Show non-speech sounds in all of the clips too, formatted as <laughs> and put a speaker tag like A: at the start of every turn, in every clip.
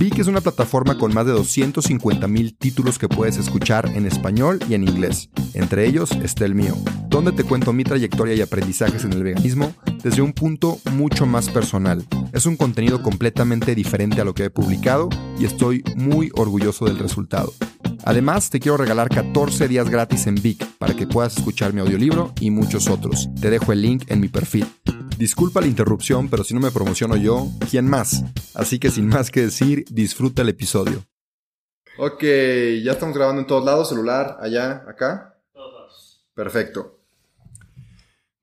A: Vic es una plataforma con más de 250 mil títulos que puedes escuchar en español y en inglés. Entre ellos está el mío, donde te cuento mi trayectoria y aprendizajes en el veganismo desde un punto mucho más personal. Es un contenido completamente diferente a lo que he publicado y estoy muy orgulloso del resultado. Además, te quiero regalar 14 días gratis en Vic para que puedas escuchar mi audiolibro y muchos otros. Te dejo el link en mi perfil. Disculpa la interrupción, pero si no me promociono yo, ¿quién más? Así que sin más que decir, disfruta el episodio. Ok, ya estamos grabando en todos lados, celular, allá, acá.
B: Todos.
A: Perfecto.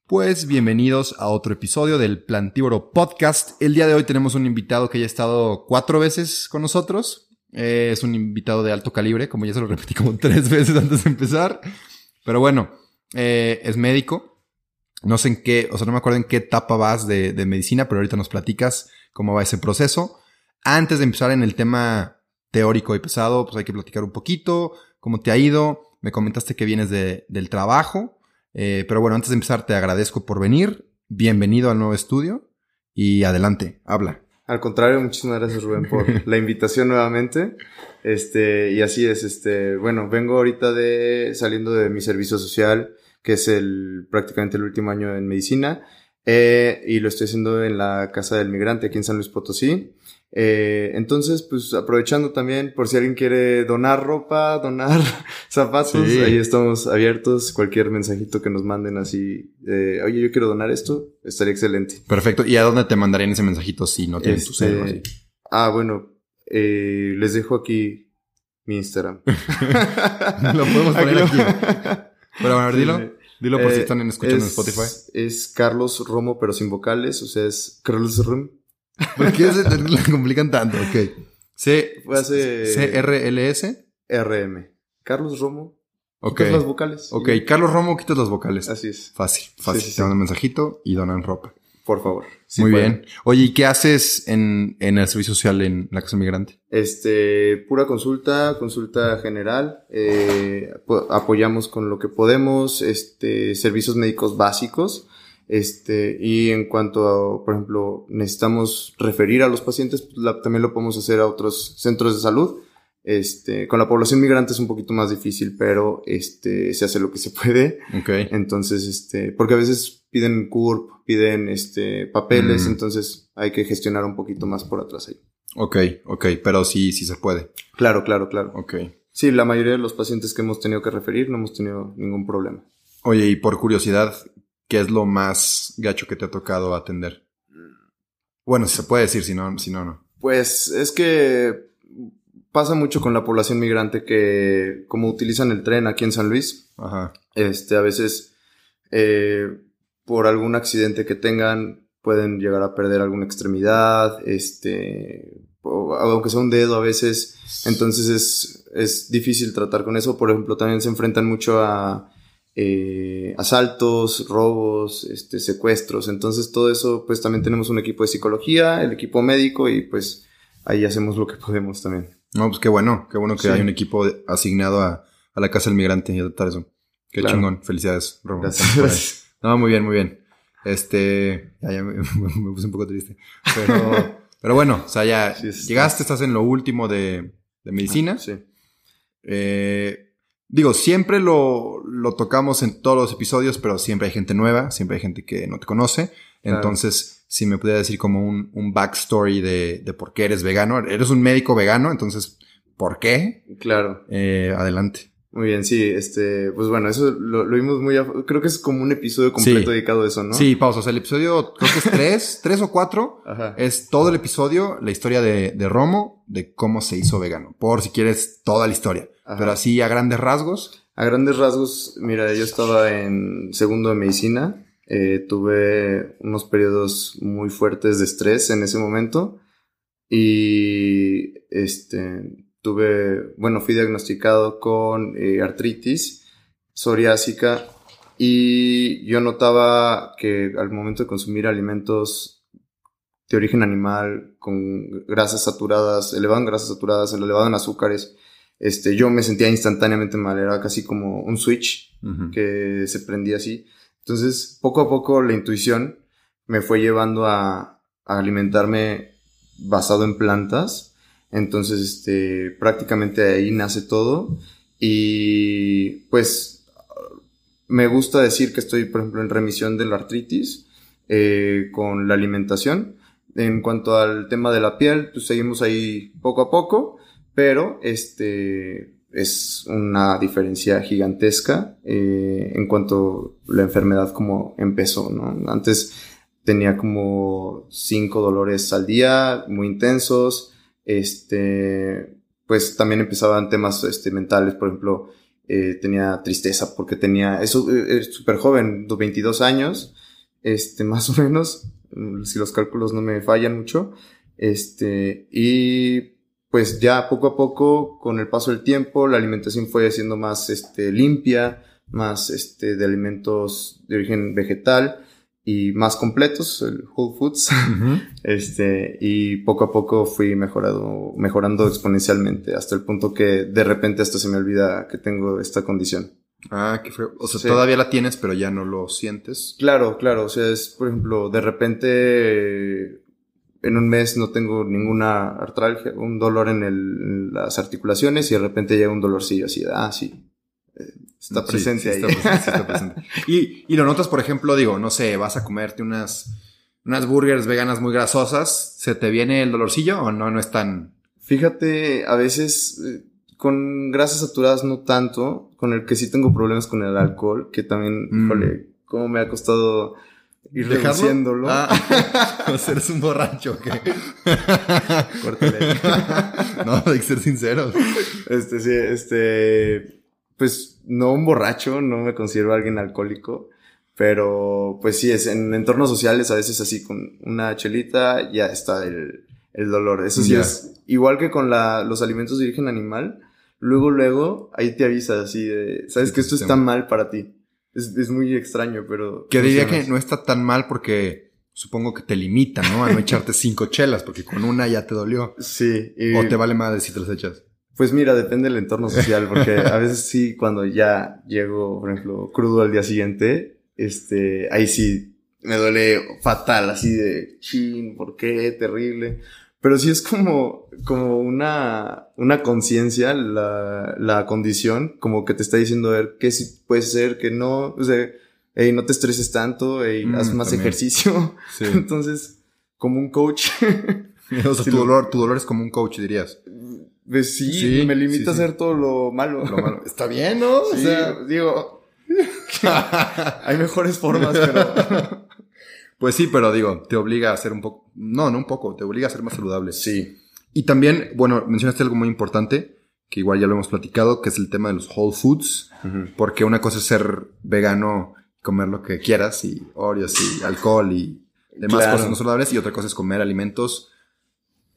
A: Pues bienvenidos a otro episodio del Plantívoro Podcast. El día de hoy tenemos un invitado que ya ha estado cuatro veces con nosotros. Eh, es un invitado de alto calibre, como ya se lo repetí como <laughs> tres veces antes de empezar. Pero bueno, eh, es médico, no sé en qué, o sea, no me acuerdo en qué etapa vas de, medicina, pero ahorita nos platicas cómo va ese proceso. Antes de empezar en el tema teórico y pesado, pues hay que platicar un poquito, cómo te ha ido. Me comentaste que vienes de, del trabajo, eh, pero bueno, antes de empezar te agradezco por venir. Bienvenido al nuevo estudio y adelante, habla.
C: Al contrario, muchísimas gracias Rubén por <laughs> la invitación nuevamente. Este, y así es, este, bueno, vengo ahorita de saliendo de mi servicio social que es el prácticamente el último año en medicina, eh, y lo estoy haciendo en la Casa del Migrante aquí en San Luis Potosí. Eh, entonces, pues aprovechando también por si alguien quiere donar ropa, <laughs> donar zapatos, sí. ahí estamos abiertos. Cualquier mensajito que nos manden así, eh, oye, yo quiero donar esto, estaría excelente.
A: Perfecto. ¿Y a dónde te mandarían ese mensajito si no tienes
C: este,
A: tu cel?
C: Ah, bueno, eh, les dejo aquí mi Instagram. <laughs>
A: lo podemos poner aquí. Pero bueno, a ver, dilo. Dilo por eh, si están escuchando
C: es,
A: en Spotify.
C: Es Carlos Romo, pero sin vocales. O sea, es Carlos Rom.
A: ¿Por qué se <laughs> la complican tanto? Ok.
C: C, hace...
A: C-R-L-S.
C: R-M. Carlos Romo.
A: Ok.
C: Quitas las vocales.
A: Ok, Carlos Romo, quitas las vocales.
C: Así es.
A: Fácil, fácil.
C: Sí, sí,
A: Te mandan un mensajito y donan ropa.
C: Por favor.
A: Sí Muy pueden. bien. Oye, ¿y qué haces en, en el servicio social en la Casa Migrante?
C: Este, pura consulta, consulta general. Eh, apoyamos con lo que podemos, este, servicios médicos básicos. Este, y en cuanto a, por ejemplo, necesitamos referir a los pacientes, pues la, también lo podemos hacer a otros centros de salud. Este, con la población migrante es un poquito más difícil, pero este, se hace lo que se puede.
A: Okay.
C: Entonces, este, porque a veces piden CURP, piden este, papeles,
A: Mm.
C: entonces hay que gestionar un poquito más por atrás ahí.
A: Ok, ok, pero sí, sí se puede.
C: Claro, claro, claro.
A: Ok.
C: Sí, la mayoría de los pacientes que hemos tenido que referir no hemos tenido ningún problema.
A: Oye, y por curiosidad, ¿qué es lo más gacho que te ha tocado atender? Bueno, si se puede decir, si no, si no, no.
C: Pues es que pasa mucho con la población migrante que como utilizan el tren aquí en San Luis,
A: Ajá.
C: este, a veces eh, por algún accidente que tengan pueden llegar a perder alguna extremidad, este, aunque sea un dedo a veces, entonces es, es difícil tratar con eso. Por ejemplo, también se enfrentan mucho a eh, asaltos, robos, este, secuestros. Entonces todo eso, pues también tenemos un equipo de psicología, el equipo médico y pues ahí hacemos lo que podemos también.
A: No, pues qué bueno, qué bueno que
C: Sí.
A: hay un equipo de- asignado a, a la Casa del Migrante y adaptar eso. Qué
C: Claro.
A: chingón. Felicidades, Romo.
C: Gracias.
A: No, muy bien, muy bien. Este, ya, ya me, <laughs> me puse un poco triste. Pero, pero bueno, o sea, ya
C: Sí,
A: llegaste, estás en lo último de, de medicina.
C: Sí.
A: Eh, digo, siempre lo, lo tocamos en todos los episodios, pero siempre hay gente nueva, siempre hay gente que no te conoce.
C: Claro.
A: Entonces, si me pudiera decir como un, un backstory de, de por qué eres vegano. Eres un médico vegano, entonces, ¿por qué?
C: Claro.
A: Eh, adelante.
C: Muy bien, sí, este, pues bueno, eso lo, lo vimos muy, a- creo que es como un episodio completo
A: Sí.
C: dedicado a eso, ¿no?
A: Sí, pausa. O sea, el episodio, creo que es tres, <laughs> tres o cuatro.
C: Ajá.
A: Es todo el episodio, la historia de, de Romo, de cómo se hizo vegano. Por si quieres toda la historia.
C: Ajá.
A: Pero así a grandes rasgos.
C: A grandes rasgos, mira, yo estaba en segundo de medicina, eh, tuve unos periodos muy fuertes de estrés en ese momento y este tuve, bueno, fui diagnosticado con eh, artritis psoriásica y yo notaba que al momento de consumir alimentos de origen animal con grasas saturadas, elevado en grasas saturadas, elevado en azúcares, este, yo me sentía instantáneamente mal, era casi como un switch que se prendía así. Entonces, poco a poco la intuición me fue llevando a, a alimentarme basado en plantas. Entonces, este, prácticamente ahí nace todo. Y pues me gusta decir que estoy, por ejemplo, en remisión de la artritis eh, con la alimentación. En cuanto al tema de la piel, pues seguimos ahí poco a poco, pero este es una diferencia gigantesca eh, en cuanto la enfermedad como empezó, ¿no? Antes tenía como cinco dolores al día, muy intensos, este, pues también empezaban temas este, mentales, por ejemplo, eh, tenía tristeza porque tenía, eso eh, es súper joven, 22 años, este, <laughs> más o menos, si los cálculos no me fallan mucho, este, y pues ya poco a poco, con el paso del tiempo, la alimentación fue siendo más, este, limpia, más, este, de alimentos de origen vegetal, y más completos, el Whole Foods. <laughs> este, y poco a poco fui mejorado, mejorando exponencialmente hasta el punto que de repente hasta se me olvida que tengo esta condición.
A: Ah, qué feo. O sea, todavía la tienes, pero ya no lo sientes.
C: Claro, claro. O sea, es, por ejemplo, de repente en un mes no tengo ninguna artralgia, un dolor en, el, en las articulaciones y de repente llega un dolorcillo así ah, sí, Está presente ahí. Está
A: presente, Y, y, lo notas, por ejemplo, digo, no sé, vas a comerte unas, unas burgers veganas muy grasosas, ¿se te viene el dolorcillo o no, no es tan...?
C: Fíjate, a veces eh, con grasas saturadas no tanto, con el que sí tengo problemas con el alcohol, que también, mm. híjole, cómo me ha costado ir reduciéndolo. Ah, <laughs>
A: pues eres un borracho, ¿qué? <laughs> <laughs> no, hay que ser sinceros.
C: Este, sí, este pues no un borracho, no me considero alguien alcohólico, pero pues sí, es en entornos sociales a veces así con una chelita ya está el, el dolor. Eso sí es igual que con la, los alimentos de origen animal. Luego, luego, ahí te avisa así de, sabes que esto está mal para ti. Es, es muy extraño, pero...
A: Que diría que no está tan mal porque supongo que te limita, ¿no? A no <laughs> echarte cinco chelas, porque con una ya te dolió.
C: Sí.
A: O te vale madre si te las echas.
C: Pues mira, depende del entorno social, porque <laughs> a veces sí, cuando ya llego, por ejemplo, crudo al día siguiente, este, ahí sí me duele fatal, así de chin, ¿por qué? Terrible. Pero sí es como, como una, una conciencia, la, la condición, como que te está diciendo, a ver, qué sí puede ser, que no, o sea, hey, no te estreses tanto, hey, mm, haz más ejercicio. <laughs> Entonces, como un coach. <laughs>
A: o sea, tu, dolor, tu dolor es como un coach, dirías.
C: Pues sí, me limita a hacer todo lo malo. <laughs>
A: Está bien, ¿no?
C: o sea, digo, hay mejores formas, pero...
A: pues sí, pero digo, te obliga a ser un poco, no, no un poco, te obliga a ser más saludable.
C: Sí.
A: Y también, bueno, mencionaste algo muy importante, que igual ya lo hemos platicado, que es el tema de los whole foods, porque una cosa es ser vegano, comer lo que quieras, y Oreos y alcohol y demás cosas no saludables, y otra cosa es comer alimentos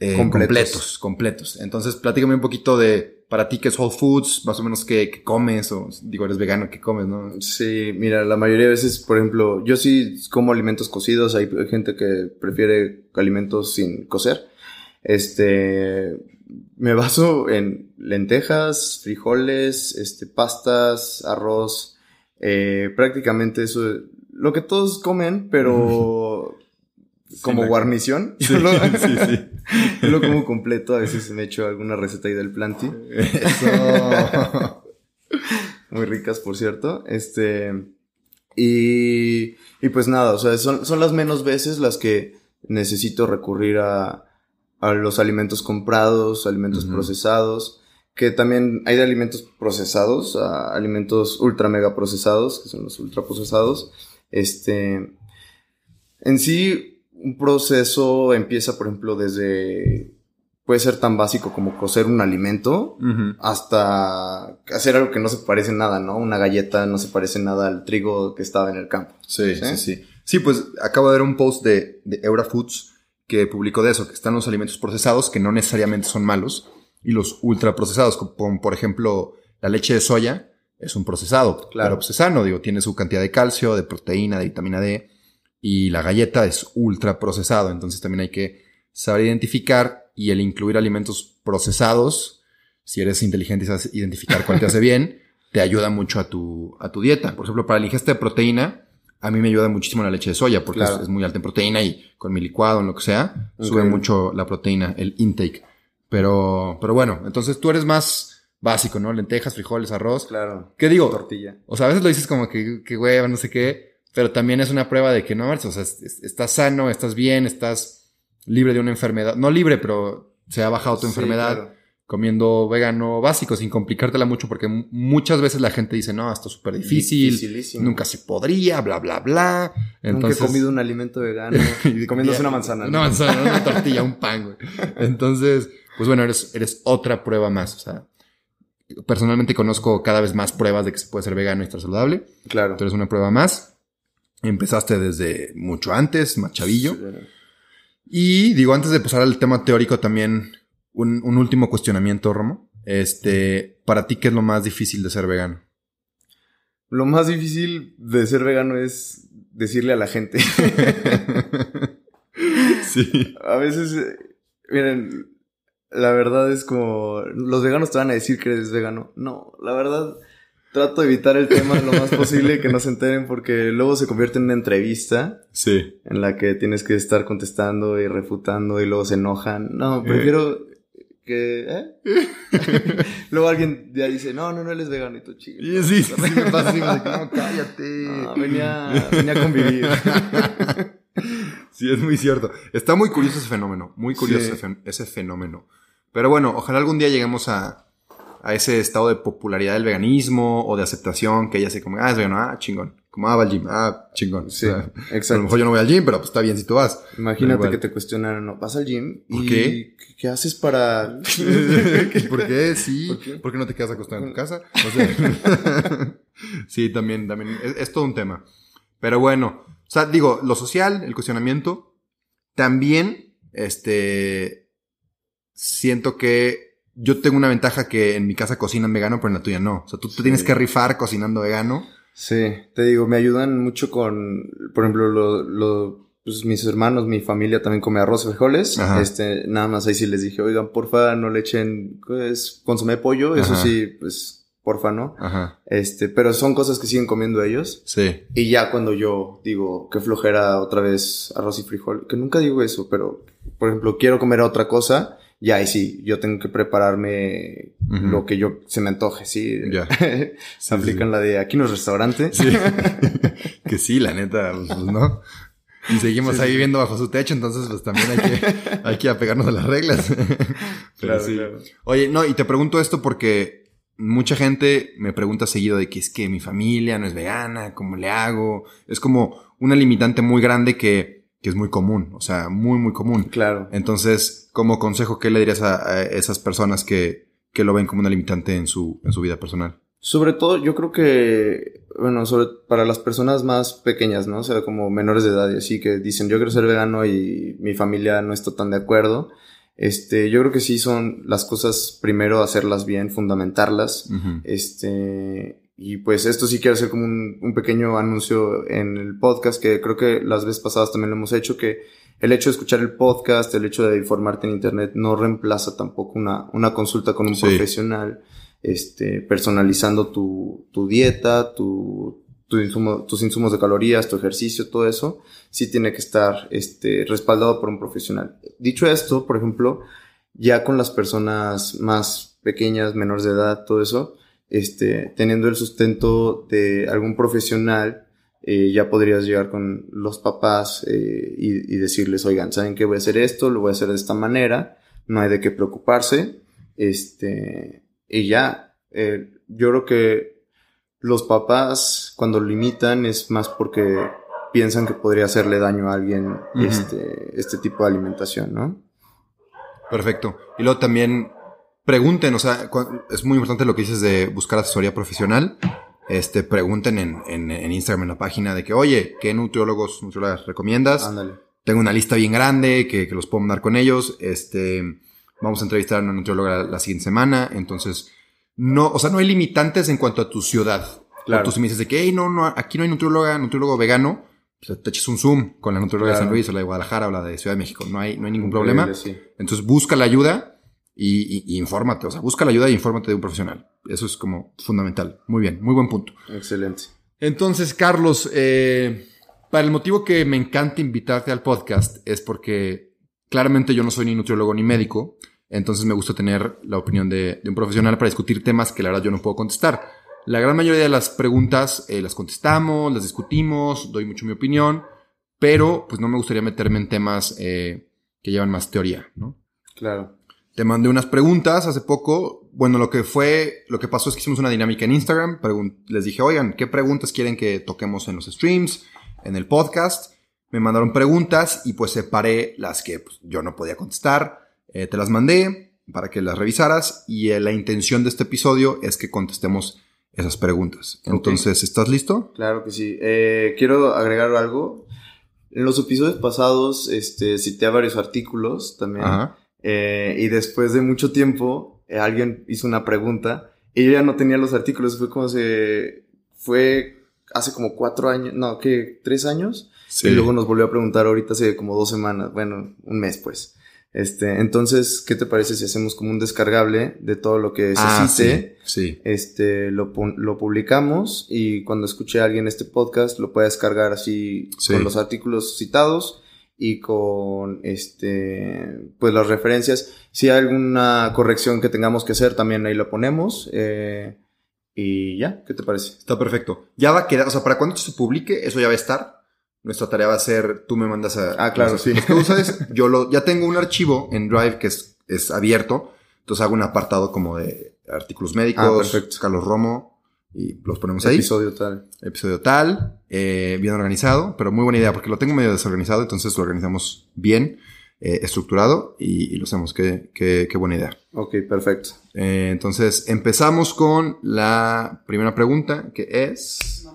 A: eh, completos. completos. Entonces, platícame un poquito de, para ti, ¿qué es Whole Foods? Más o menos, ¿qué, comes? O, digo, eres vegano, ¿qué comes, no?
C: Sí, mira, la mayoría de veces, por ejemplo, yo sí como alimentos cocidos. Hay gente que prefiere alimentos sin cocer. Este, me baso en lentejas, frijoles, este, pastas, arroz, eh, prácticamente eso, lo que todos comen, pero <laughs> como guarnición. <laughs> Sí, sí, sí. Yo <laughs> lo como completo, a veces me echo alguna receta ahí del planti. Eso. <laughs> Muy ricas, por cierto. Este. Y, y pues nada, o sea, son, son las menos veces las que necesito recurrir a, a los alimentos comprados, alimentos procesados, que también hay de alimentos procesados, a alimentos ultra mega procesados, que son los ultra procesados. Este, en sí, un proceso empieza, por ejemplo, desde puede ser tan básico como cocer un alimento hasta hacer algo que no se parece nada, ¿no? Una galleta no se parece nada al trigo que estaba en el campo.
A: Sí, sí, sí. Sí, pues acabo de ver un post de, de Eura Foods que publicó de eso, que están los alimentos procesados que no necesariamente son malos y los ultraprocesados, como por ejemplo la leche de soya, es un procesado.
C: Claro.
A: Pero pues es sano, digo, tiene su cantidad de calcio, de proteína, de vitamina D. Y la galleta es ultra procesado. Entonces también hay que saber identificar y el incluir alimentos procesados, si eres inteligente y sabes identificar cuál te hace <laughs> bien, te ayuda mucho a tu, a tu dieta. Por ejemplo, para la ingesta de proteína, a mí me ayuda muchísimo la leche de soya porque
C: Claro.
A: es, es muy alta en proteína y con mi licuado, en lo que sea, sube mucho la proteína, el intake. Pero, pero bueno, entonces tú eres más básico, ¿no? Lentejas, frijoles, arroz.
C: Claro.
A: ¿Qué digo?
C: Tortilla.
A: O sea, a veces lo dices como que, que hueva, no sé qué, pero también es una prueba de que no, o sea, es- es- estás sano, estás bien, estás libre de una enfermedad. No libre, pero se ha bajado tu
C: Sí,
A: enfermedad
C: claro.
A: comiendo vegano básico sin complicártela mucho porque mu- muchas veces la gente dice, no, esto es súper difícil, nunca se podría, bla, bla, bla. Entonces,
C: Nunca he comido un alimento vegano. <laughs> comiéndose una manzana.
A: Una
C: ¿no?
A: manzana, una <laughs> tortilla, un pan, güey. Entonces, pues bueno, eres, eres otra prueba más. O sea, personalmente conozco cada vez más pruebas de que se puede ser vegano y estar saludable.
C: Claro.
A: Eres una prueba más. Empezaste desde mucho antes, más chavillo.
C: Sí.
A: Y digo, antes de pasar al tema teórico, también un, un último cuestionamiento, Romo. Este, para ti, ¿qué es lo más difícil de ser vegano?
C: Lo más difícil de ser vegano es decirle a la gente. <laughs>
A: sí.
C: a veces, eh, miren, la verdad es como, los veganos te van a decir que eres vegano. No, la verdad, trato de evitar el tema lo más posible, que no se enteren, porque luego se convierte en una entrevista
A: Sí.
C: en la que tienes que estar contestando y refutando y luego se enojan. No, prefiero que... ¿eh? <laughs> luego alguien ya dice, no, no, no, él es vegano y tú chico.
A: Sí, sí, sí, me pasa así, me dice, no, cállate.
C: No, venía, venía a convivir. <laughs>
A: Sí, es muy cierto. Está muy curioso ese fenómeno, muy curioso
C: Sí.
A: ese fenómeno. Pero bueno, ojalá algún día lleguemos a, a ese estado de popularidad del veganismo o de aceptación que ella se como, ah, es vegano, ah, chingón. Como, ah, va al gym, ah, chingón.
C: Sí,
A: O sea, a lo
C: exacto.
A: mejor yo no voy al gym, pero pues está bien si tú vas.
C: Imagínate que te cuestionaran, ¿no? ¿Vas al gym?
A: ¿Por
C: ¿Y
A: qué?
C: ¿Qué haces para...? <laughs>
A: ¿Por qué? Sí.
C: ¿Por qué?
A: ¿Por qué no te quedas acostado en tu casa? O sea, <laughs> sí, también, también. Es, es todo un tema. Pero bueno, o sea, digo, lo social, el cuestionamiento, también, este, siento que yo tengo una ventaja que en mi casa cocinan vegano, pero en la tuya no. O sea, tú te
C: Sí.
A: tienes que rifar cocinando vegano.
C: Sí, te digo, me ayudan mucho con, por ejemplo, lo, lo, pues mis hermanos, mi familia también come arroz y frijoles.
A: Ajá.
C: Este, nada más ahí sí les dije, oigan, porfa, no le echen, pues, consomé pollo, eso sí, pues, porfa, ¿no?
A: Ajá.
C: Este, pero son cosas que siguen comiendo ellos.
A: Sí.
C: Y ya cuando yo digo que flojera otra vez arroz y frijol, que nunca digo eso, pero por ejemplo quiero comer otra cosa, ya ahí sí, yo tengo que prepararme lo que yo se me antoje, sí.
A: Ya. <laughs>
C: se
A: Sí,
C: aplican
A: sí.
C: la de aquí no es restaurante.
A: Sí. <laughs> que sí, la neta, pues, ¿no? Y seguimos ahí viviendo bajo su techo, entonces pues también hay que, <laughs> hay que apegarnos a las reglas. Pero
C: Claro,
A: sí.
C: claro.
A: Oye, no, y te pregunto esto porque mucha gente me pregunta seguido de que es que mi familia no es vegana, ¿cómo le hago? Es como una limitante muy grande que, que es muy común, o sea, muy, muy común.
C: Claro.
A: Entonces, como consejo, ¿qué le dirías a, a esas personas que, que lo ven como una limitante en su, en su vida personal?
C: Sobre todo, yo creo que, bueno, sobre, para las personas más pequeñas, ¿no? O sea, como menores de edad y así, que dicen, yo quiero ser vegano y mi familia no está tan de acuerdo. Este, yo creo que sí son las cosas, primero hacerlas bien, fundamentarlas. Este, y pues esto sí quiero hacer como un, un pequeño anuncio en el podcast, que creo que las veces pasadas también lo hemos hecho, que el hecho de escuchar el podcast, el hecho de informarte en internet, no reemplaza tampoco una, una consulta con un
A: Sí.
C: profesional, este, personalizando tu, tu dieta, tu, tu insumo- tus insumos de calorías, tu ejercicio, todo eso, sí tiene que estar, este, respaldado por un profesional. Dicho esto, por ejemplo, ya con las personas más pequeñas, menores de edad, todo eso, este, teniendo el sustento de algún profesional, eh, ya podrías llegar con los papás eh, y, y decirles, oigan, ¿saben qué? Voy a hacer esto, lo voy a hacer de esta manera, no hay de qué preocuparse, este, y ya, eh, yo creo que los papás cuando limitan es más porque piensan que podría hacerle daño a alguien este, este tipo de alimentación, ¿no?
A: Perfecto. Y luego también pregunten, o sea, es muy importante lo que dices de buscar asesoría profesional. Este, pregunten en, en, en Instagram, en la página, de que, oye, ¿qué nutriólogos, nutriólogas recomiendas?
C: Ándale.
A: Tengo una lista bien grande que, que los puedo mandar con ellos. Este, vamos a entrevistar a una nutrióloga la, la siguiente semana. Entonces, no, o sea, no hay limitantes en cuanto a tu ciudad.
C: Claro.
A: Tú si me dices de que, hey, no, no, aquí no hay nutrióloga, nutriólogo vegano, pues te echas un zoom con la nutrióloga de. San Luis o la de Guadalajara o la de Ciudad de México. No hay, no hay ningún problema.
C: Sí.
A: Entonces busca la ayuda y, y- infórmate. O sea, busca la ayuda y infórmate de un profesional. Eso es como fundamental. Muy bien, muy buen punto.
C: Excelente.
A: Entonces, Carlos, eh, para el motivo que me encanta invitarte al podcast es porque claramente yo no soy ni nutriólogo ni médico, entonces me gusta tener la opinión de, de un profesional para discutir temas que la verdad yo no puedo contestar. La gran mayoría de las preguntas eh, las contestamos, las discutimos, doy mucho mi opinión, pero pues no me gustaría meterme en temas eh, que llevan más teoría, ¿no?
C: Claro.
A: Te mandé unas preguntas hace poco. Bueno, lo que fue, lo que pasó es que hicimos una dinámica en Instagram. Les dije, oigan, ¿qué preguntas quieren que toquemos en los streams, en el podcast? Me mandaron preguntas y pues separé las que pues, yo no podía contestar. Eh, te las mandé para que las revisaras y eh, la intención de este episodio es que contestemos esas preguntas. Entonces, ¿estás listo?
C: Claro que sí. Eh, quiero agregar algo. En los episodios pasados, este, cité varios artículos también.
A: Ajá.
C: Eh, y después de mucho tiempo, eh, alguien hizo una pregunta y yo ya no tenía los artículos. Fue como se. Fue hace como cuatro años, no, que tres años.
A: Sí.
C: Y luego nos volvió a preguntar ahorita hace como dos semanas, bueno, un mes pues. Este, entonces, ¿qué te parece si hacemos como un descargable de todo lo que se
A: Ah,
C: cite?
A: sí, sí.
C: Este, lo, lo publicamos y cuando escuche a alguien este podcast lo puede descargar así
A: Sí.
C: con los artículos citados y con este, pues las referencias. Si hay alguna corrección que tengamos que hacer, también ahí la ponemos. eh, y ya, ¿qué te parece?
A: Está perfecto. Ya va a quedar, o sea, para cuando esto se publique, eso ya va a estar. Nuestra tarea va a ser, tú me mandas a...
C: Ah, claro, sí.
A: los que <laughs> usas, yo lo, ya tengo un archivo en Drive que es, es abierto. Entonces hago un apartado como de artículos médicos,
C: Ah.
A: Carlos Romo, y los ponemos ahí.
C: Episodio tal.
A: Episodio tal, eh, bien organizado, pero muy buena idea, porque lo tengo medio desorganizado, entonces lo organizamos bien, eh, estructurado, y, y lo hacemos. Qué, qué, qué buena idea.
C: Ok, perfecto.
A: Eh, entonces, empezamos con la primera pregunta, que es...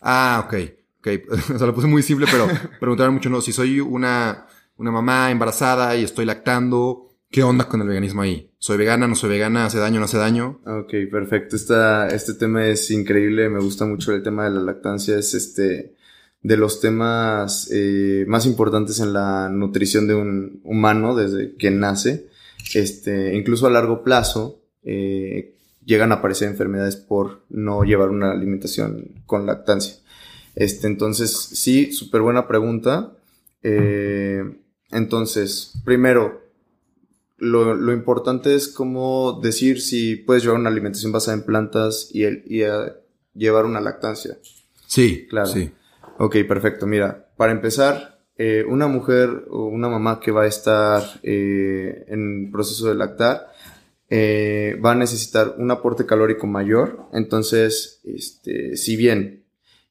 A: Ah, ok. Ok, <laughs> o sea, lo puse muy simple, pero <laughs> preguntaron mucho, no, si soy una, una mamá embarazada y estoy lactando, ¿qué onda con el veganismo ahí? ¿Soy vegana, no soy vegana? ¿Hace daño, no hace daño?
C: Ok, perfecto. Esta, este tema es increíble. Me gusta mucho el tema de la lactancia. Es este de los temas eh, más importantes en la nutrición de un humano desde que nace. Este, incluso a largo plazo eh, llegan a aparecer enfermedades por no llevar una alimentación con lactancia. Este, entonces, sí, súper buena pregunta. Eh, entonces, primero, lo, lo importante es como decir si puedes llevar una alimentación basada en plantas y, el, y a llevar una lactancia.
A: Sí,
C: Claro.
A: Sí.
C: Ok, perfecto. Mira, para empezar, eh, una mujer o una mamá que va a estar eh, en proceso de lactar eh, va a necesitar un aporte calórico mayor. Entonces, este, si bien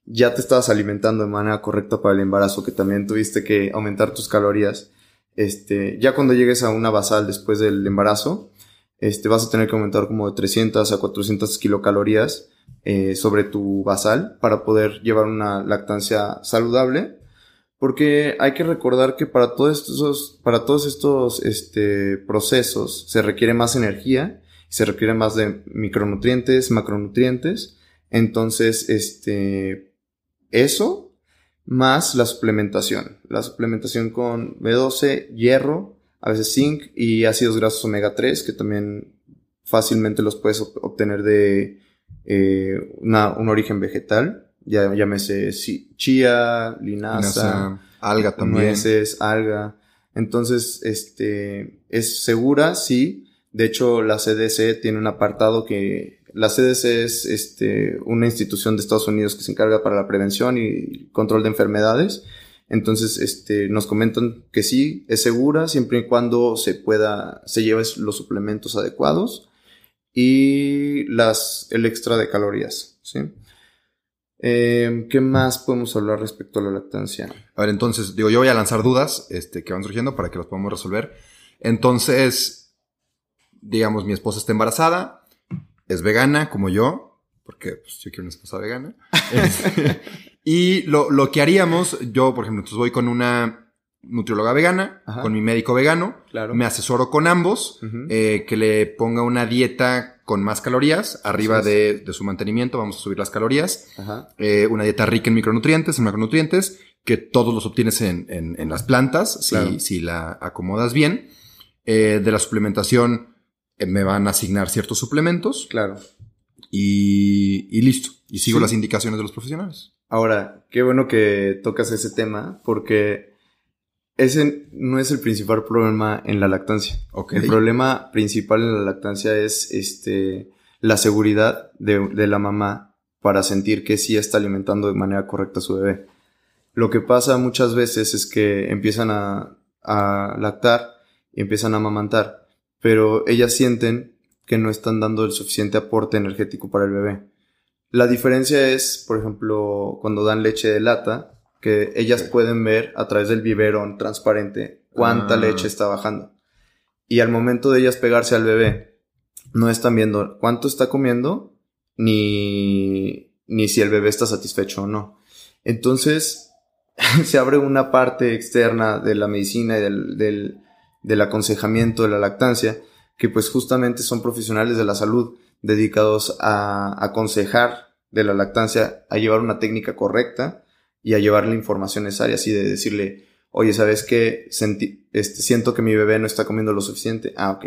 C: ya te estabas alimentando de manera correcta para el embarazo, que también tuviste que aumentar tus calorías, este, ya cuando llegues a una basal después del embarazo, este, vas a tener que aumentar como de 300 a 400 kilocalorías eh, sobre tu basal para poder llevar una lactancia saludable. Porque hay que recordar que para todos estos, para todos estos este, procesos se requiere más energía, se requiere más de micronutrientes, macronutrientes. Entonces, este, eso más la suplementación. La suplementación con B12, hierro, a veces zinc y ácidos grasos omega 3, que también fácilmente los puedes ob- obtener de eh, una- un origen vegetal. Ya, llámese si- chía, linaza,
A: Linaza, alga también.
C: nueces, alga. Entonces, este, es segura, sí. De hecho, la CDC tiene un apartado que, la CDC es, este, una institución de Estados Unidos que se encarga para la prevención y control de enfermedades. Entonces, este, nos comentan que sí, es segura siempre y cuando se pueda, se lleven los suplementos adecuados y las, el extra de calorías, ¿sí? Eh, ¿Qué más podemos hablar respecto a la lactancia?
A: A ver, entonces, digo, yo voy a lanzar dudas este, que van surgiendo para que los podamos resolver. Entonces, digamos, mi esposa está embarazada, es vegana como yo, porque pues, yo quiero una esposa vegana. <laughs> Y lo, lo que haríamos, yo, por ejemplo, entonces voy con una nutrióloga vegana,
C: Ajá.
A: con mi médico vegano,
C: Claro.
A: me asesoro con ambos, eh, que le ponga una dieta con más calorías, arriba de, su mantenimiento, vamos a subir las calorías. Eh, una dieta rica en micronutrientes, en macronutrientes, que todos los obtienes en, las plantas, si, si, la acomodas bien. Eh, de la suplementación, me van a asignar ciertos suplementos.
C: Claro.
A: Y, listo. Y sigo las indicaciones de los profesionales.
C: Ahora, qué bueno que tocas ese tema, porque ese no es el principal problema en la lactancia. El problema principal en la lactancia es este, la seguridad de, la mamá para sentir que sí está alimentando de manera correcta a su bebé. Lo que pasa muchas veces es que empiezan a, a lactar y empiezan a amamantar, pero ellas sienten que no están dando el suficiente aporte energético para el bebé. La diferencia es, por ejemplo, cuando dan leche de lata, que ellas pueden ver a través del biberón transparente cuánta ah. leche está bajando. Y al momento de ellas pegarse al bebé, no están viendo cuánto está comiendo ni, ni si el bebé está satisfecho o no. Entonces, <laughs> se abre una parte externa de la medicina y del, del, del aconsejamiento de la lactancia, que pues justamente son profesionales de la salud dedicados a aconsejar de la lactancia, a llevar una técnica correcta y a llevar la información necesaria, así de decirle, oye, ¿sabes qué? este, siento que mi bebé no está comiendo lo suficiente. Ah, ok.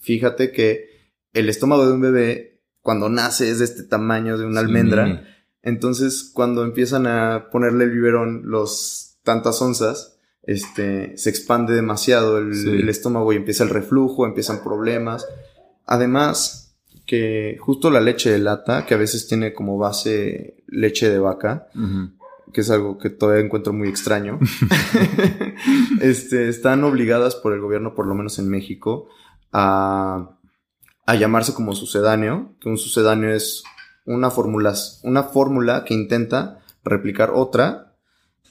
C: Fíjate que el estómago de un bebé, cuando nace, es de este tamaño de una almendra. Entonces, cuando empiezan a ponerle el biberón los tantas onzas, este, se expande demasiado el estómago y empieza el reflujo, empiezan problemas. Además, que justo la leche de lata, que a veces tiene como base leche de vaca, que es algo que todavía encuentro muy extraño, <laughs> este, están obligadas por el gobierno, por lo menos en México, a, a llamarse como sucedáneo, que un sucedáneo es una fórmula, una fórmula que intenta replicar otra,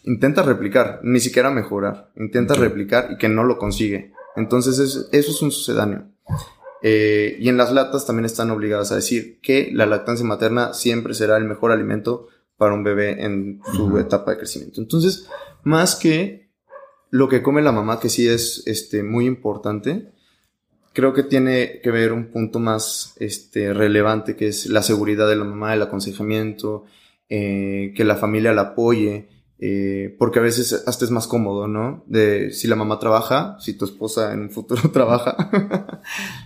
C: intenta replicar, ni siquiera mejorar, intenta replicar y que no lo consigue. Entonces eso es un sucedáneo. Eh, y en las latas también están obligadas a decir que la lactancia materna siempre será el mejor alimento para un bebé en su etapa de crecimiento. Entonces, más que lo que come la mamá, que sí es este, muy importante, creo que tiene que ver un punto más este, relevante, que es la seguridad de la mamá, el aconsejamiento, eh, que la familia la apoye, eh, porque a veces hasta es más cómodo, ¿no? De si la mamá trabaja, si tu esposa en un futuro <laughs> trabaja,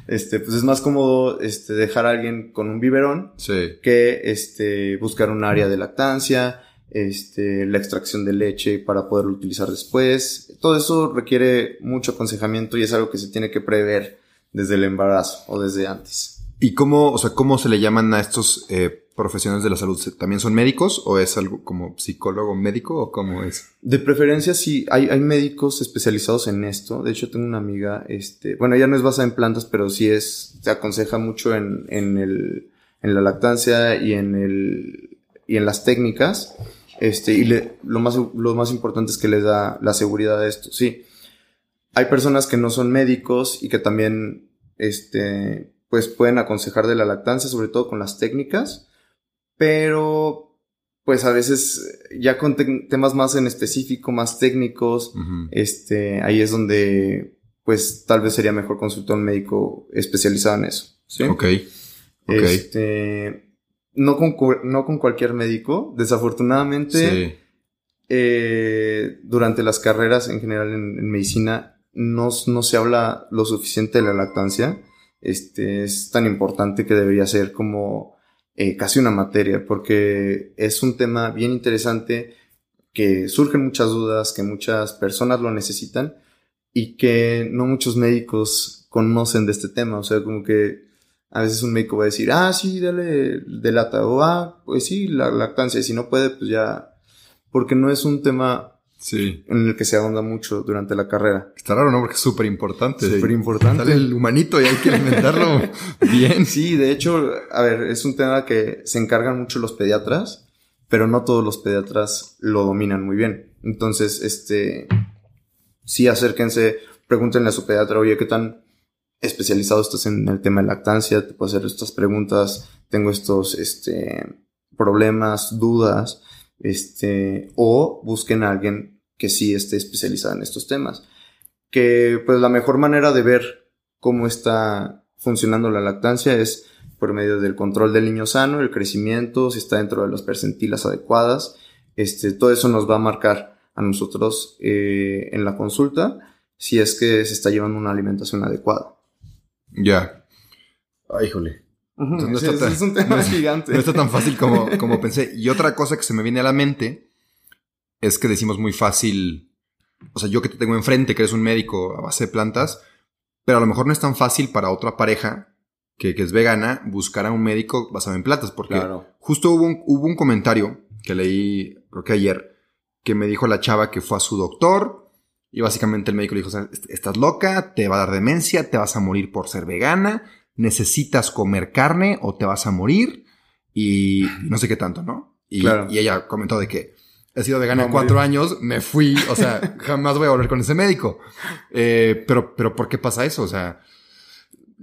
C: este, pues es más cómodo este, dejar a alguien con un biberón que este, buscar un área de lactancia, este, la extracción de leche para poderlo utilizar después. Todo eso requiere mucho aconsejamiento y es algo que se tiene que prever desde el embarazo o desde antes.
A: ¿Y cómo, o sea, cómo se le llaman a estos eh, profesionales de la salud también son médicos o es algo como psicólogo médico o cómo es?
C: De preferencia sí, hay, hay médicos especializados en esto. De hecho, tengo una amiga, este, bueno, ella no es basada en plantas, pero sí es, se aconseja mucho en, en, el, en la lactancia y en el, y en las técnicas. Este, y lo más, lo más importante es que les da la seguridad de esto. Sí. Hay personas que no son médicos y que también, este, pues pueden aconsejar de la lactancia, sobre todo con las técnicas pero pues a veces ya con temas más en específico, más técnicos, este, ahí es donde pues tal vez sería mejor consultar a un médico especializado en eso. ¿sí?
A: Ok.
C: Este, no con, no con cualquier médico, desafortunadamente, eh, durante las carreras en general en, medicina no, no, se habla lo suficiente de la lactancia. Este, es tan importante que debería ser como eh, casi una materia, porque es un tema bien interesante que surgen muchas dudas, que muchas personas lo necesitan y que no muchos médicos conocen de este tema. O sea, como que a veces un médico va a decir, ah, sí, dale de lata, o ah, pues sí, la lactancia, y si no puede, pues ya, porque no es un tema
A: Sí.
C: En el que se ahonda mucho durante la carrera.
A: Está raro, ¿no? Porque es súper importante.
C: Súper importante.
A: Sale el humanito y hay que alimentarlo <laughs> bien.
C: Sí, de hecho, a ver, es un tema que se encargan mucho los pediatras, pero no todos los pediatras lo dominan muy bien. Entonces, este, sí, acérquense, pregúntenle a su pediatra, oye, ¿qué tan especializado estás en el tema de lactancia? Te puedo hacer estas preguntas, tengo estos, este, problemas, dudas este, o busquen a alguien que sí esté especializado en estos temas. Que pues la mejor manera de ver cómo está funcionando la lactancia es por medio del control del niño sano, el crecimiento, si está dentro de las percentilas adecuadas. Este, todo eso nos va a marcar a nosotros eh, en la consulta si es que se está llevando una alimentación adecuada.
A: Ya. Ay, híjole.
C: No está tan, es un tema <laughs> gigante.
A: No está tan fácil como, como pensé. Y otra cosa que se me viene a la mente es que decimos muy fácil, o sea, yo que te tengo enfrente, que eres un médico a base de plantas, pero a lo mejor no es tan fácil para otra pareja que, es vegana buscar a un médico basado en plantas, porque justo hubo un, hubo un comentario que leí, creo que ayer, que me dijo la chava que fue a su doctor y básicamente el médico le dijo, estás loca, te va a dar demencia, te vas a morir por ser vegana, necesitas comer carne o te vas a morir y no sé qué tanto, ¿no? Y, y ella comentó de que he sido vegana cuatro años, me fui, o sea, <laughs> jamás voy a volver con ese médico. Eh, pero, pero ¿por qué pasa eso? O sea,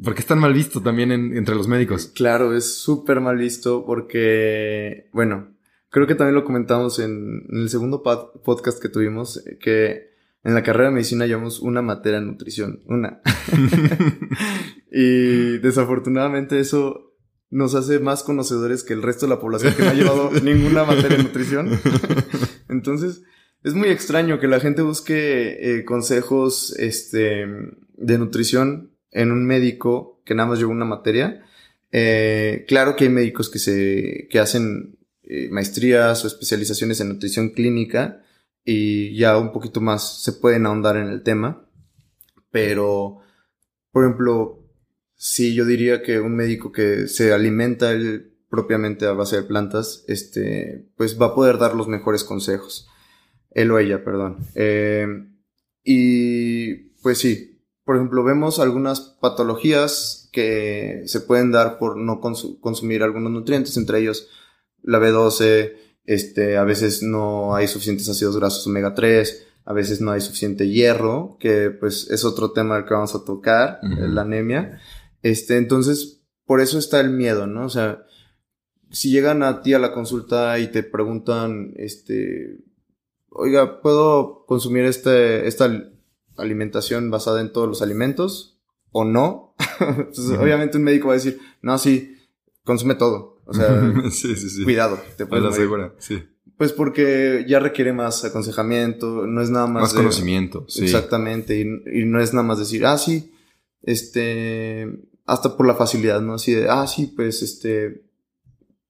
A: ¿por qué es tan mal visto también entre los médicos?
C: Claro, es súper mal visto porque, bueno, creo que también lo comentamos en, el segundo podcast que tuvimos, que en la carrera de medicina llevamos una materia de nutrición, una. <laughs> y desafortunadamente eso nos hace más conocedores que el resto de la población que no ha llevado <laughs> ninguna materia de nutrición. Entonces, es muy extraño que la gente busque eh, consejos este, de nutrición en un médico que nada más lleva una materia. Eh, claro que hay médicos que, se, que hacen eh, maestrías o especializaciones en nutrición clínica y ya un poquito más se pueden ahondar en el tema. Pero, por ejemplo, sí, yo diría que un médico que se alimenta él propiamente a base de plantas, este, pues va a poder dar los mejores consejos. Él o ella, perdón. Eh, y pues sí, por ejemplo, vemos algunas patologías que se pueden dar por no consumir algunos nutrientes, entre ellos la B12, este, a veces no hay suficientes ácidos grasos omega 3, a veces no hay suficiente hierro, que pues es otro tema del que vamos a tocar, la anemia. Este, entonces, por eso está el miedo, ¿no? O sea, si llegan a ti a la consulta y te preguntan, este, oiga, ¿puedo consumir este, esta alimentación basada en todos los alimentos o no? <laughs> Entonces, obviamente un médico va a decir, no, sí, consume todo. O sea, <laughs> cuidado, te puedes sí. Pues porque ya requiere más aconsejamiento, no es nada más.
A: Más conocimiento, sí.
C: Exactamente, y, y, no es nada más decir, ah, sí, este, hasta por la facilidad, ¿no? Así de, ah, sí, pues, este,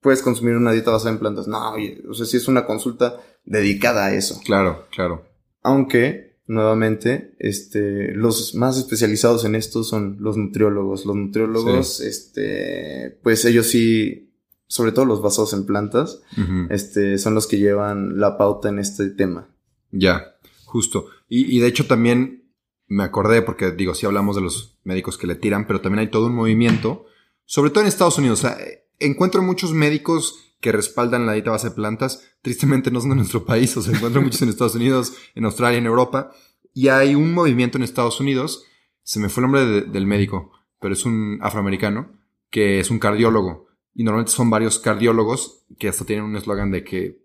C: puedes consumir una dieta basada en plantas. No, o sea, sí es una consulta dedicada a eso.
A: Claro, claro.
C: Aunque, nuevamente, este, los más especializados en esto son los nutriólogos. Los nutriólogos, este, pues ellos sí, sobre todo los basados en plantas, este, son los que llevan la pauta en este tema.
A: Ya, justo. Y, y de hecho también me acordé porque digo, sí hablamos de los médicos que le tiran, pero también hay todo un movimiento, sobre todo en Estados Unidos. O sea, encuentro muchos médicos que respaldan la dieta base de plantas. Tristemente no son de nuestro país, o sea, encuentro muchos en Estados Unidos, en Australia, en Europa. Y hay un movimiento en Estados Unidos, se me fue el nombre del médico, pero es un afroamericano, que es un cardiólogo. Y normalmente son varios cardiólogos que hasta tienen un eslogan de que,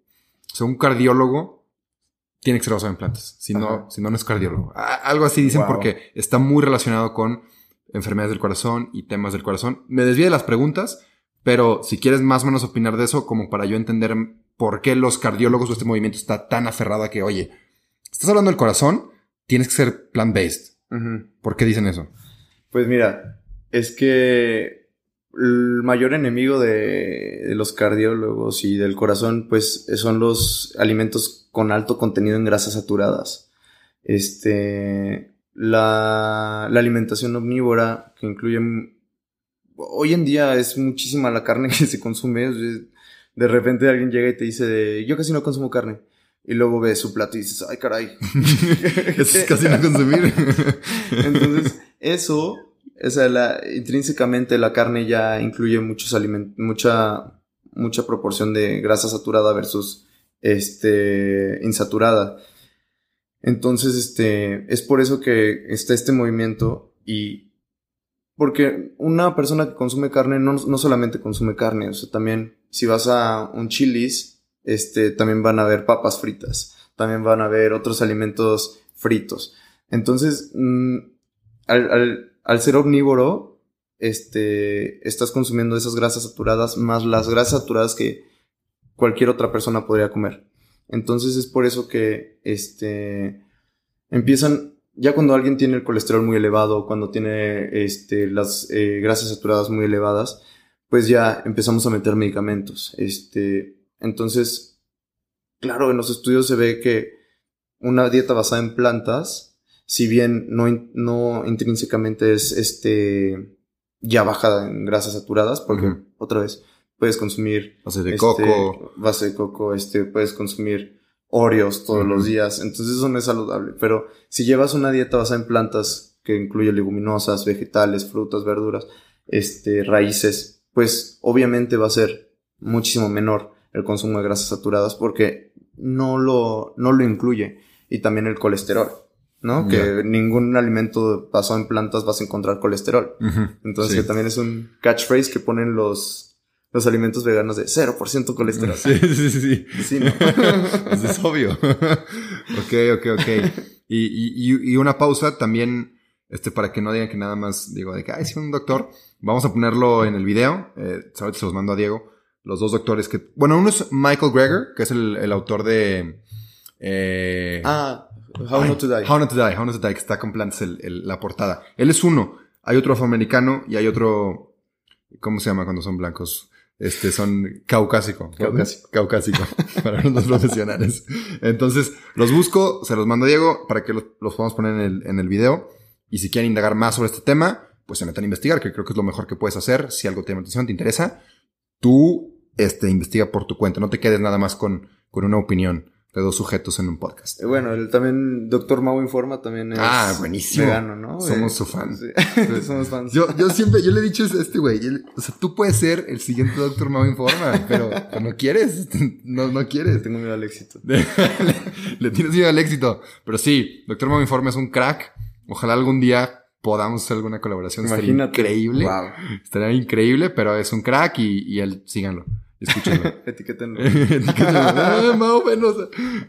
A: o sea, un cardiólogo tiene que ser basado en plantas. Si no, si no, no es cardiólogo. Algo así dicen porque está muy relacionado con enfermedades del corazón y temas del corazón. Me desvío de las preguntas, pero si quieres más o menos opinar de eso, como para yo entender por qué los cardiólogos o este movimiento está tan aferrado a que, oye, estás hablando del corazón, tienes que ser plant-based. ¿Por qué dicen eso?
C: Pues mira, es que el mayor enemigo de, de, los cardiólogos y del corazón, pues son los alimentos con alto contenido en grasas saturadas. Este, la, la alimentación omnívora, que incluye, hoy en día es muchísima la carne <laughs> que se consume. De repente alguien llega y te dice, yo casi no consumo carne. Y luego ves su plato y dices, ay caray. <laughs>
A: es casi no consumir. <laughs>
C: Entonces, eso, la, intrínsecamente la carne ya incluye muchos alimentos, mucha, mucha proporción de grasa saturada versus este, insaturada. Entonces, este, es por eso que está este movimiento y porque una persona que consume carne no, no solamente consume carne, o sea, también si vas a un chilis, este, también van a haber papas fritas, también van a haber otros alimentos fritos. Entonces, mm, al, al, ser omnívoro, este, estás consumiendo esas grasas saturadas más las grasas saturadas que cualquier otra persona podría comer. Entonces es por eso que, este, empiezan, ya cuando alguien tiene el colesterol muy elevado, cuando tiene, este, las eh, grasas saturadas muy elevadas, pues ya empezamos a meter medicamentos. Este, entonces, claro, en los estudios se ve que una dieta basada en plantas, si bien no, no intrínsecamente es este ya bajada en grasas saturadas, porque otra vez puedes consumir
A: base de
C: este,
A: coco,
C: base de coco, este puedes consumir Oreos todos los días, entonces eso no es saludable, pero si llevas una dieta basada en plantas que incluye leguminosas, vegetales, frutas, verduras, este raíces, pues obviamente va a ser muchísimo menor el consumo de grasas saturadas porque no lo no lo incluye y también el colesterol. ¿No? Que ningún alimento basado en plantas vas a encontrar colesterol. Entonces, que también es un catchphrase que ponen los, los alimentos veganos de 0% colesterol. <laughs>
A: Sí, sí, sí.
C: Sí, ¿no? <laughs>
A: Eso es obvio. <laughs> ok, ok, ok. Y, y, y, una pausa también, este, para que no digan que nada más digo de que, ay, sí, un doctor. Vamos a ponerlo en el video. Eh, se los mando a Diego. Los dos doctores que, bueno, uno es Michael Greger, que es el, el autor de, eh,
C: ah, How Not to Die.
A: How Not to Die, How Not to Die, que está con plantas el, la portada. Él es uno. Hay otro afroamericano y hay otro, ¿cómo se llama cuando son blancos? Este, son caucásico.
C: Caucásico. <laughs>
A: Caucásico, para los profesionales. Entonces, los busco, se los mando a Diego para que los, los podamos poner en el, en el video. Y si quieren indagar más sobre este tema, pues se metan a investigar, que creo que es lo mejor que puedes hacer. Si algo te llama atención, te interesa, tú, este, investiga por tu cuenta. No te quedes nada más con, con una opinión de dos sujetos en un podcast.
C: Eh, bueno, también Doctor Mau Informa también es
A: ah, buenísimo.
C: vegano, ¿no?
A: Somos su fan.
C: Sí. <laughs> <laughs> Somos fans.
A: Yo, yo siempre, yo le he dicho a este güey, o sea, tú puedes ser el siguiente Doctor Mau Informa, pero, no quieres, <laughs> no, no quieres.
C: Le tengo miedo al éxito.
A: le, le, tienes miedo al éxito. Pero sí, Doctor Mau Informa es un crack. Ojalá algún día podamos hacer alguna colaboración.
C: Imagínate.
A: Estaría increíble.
C: Wow.
A: Estaría increíble, pero es un crack y, y él, síganlo. Escúchenlo. <laughs>
C: Etiquétenlo. <laughs>
A: Etiquétenlo. Ah, más o menos.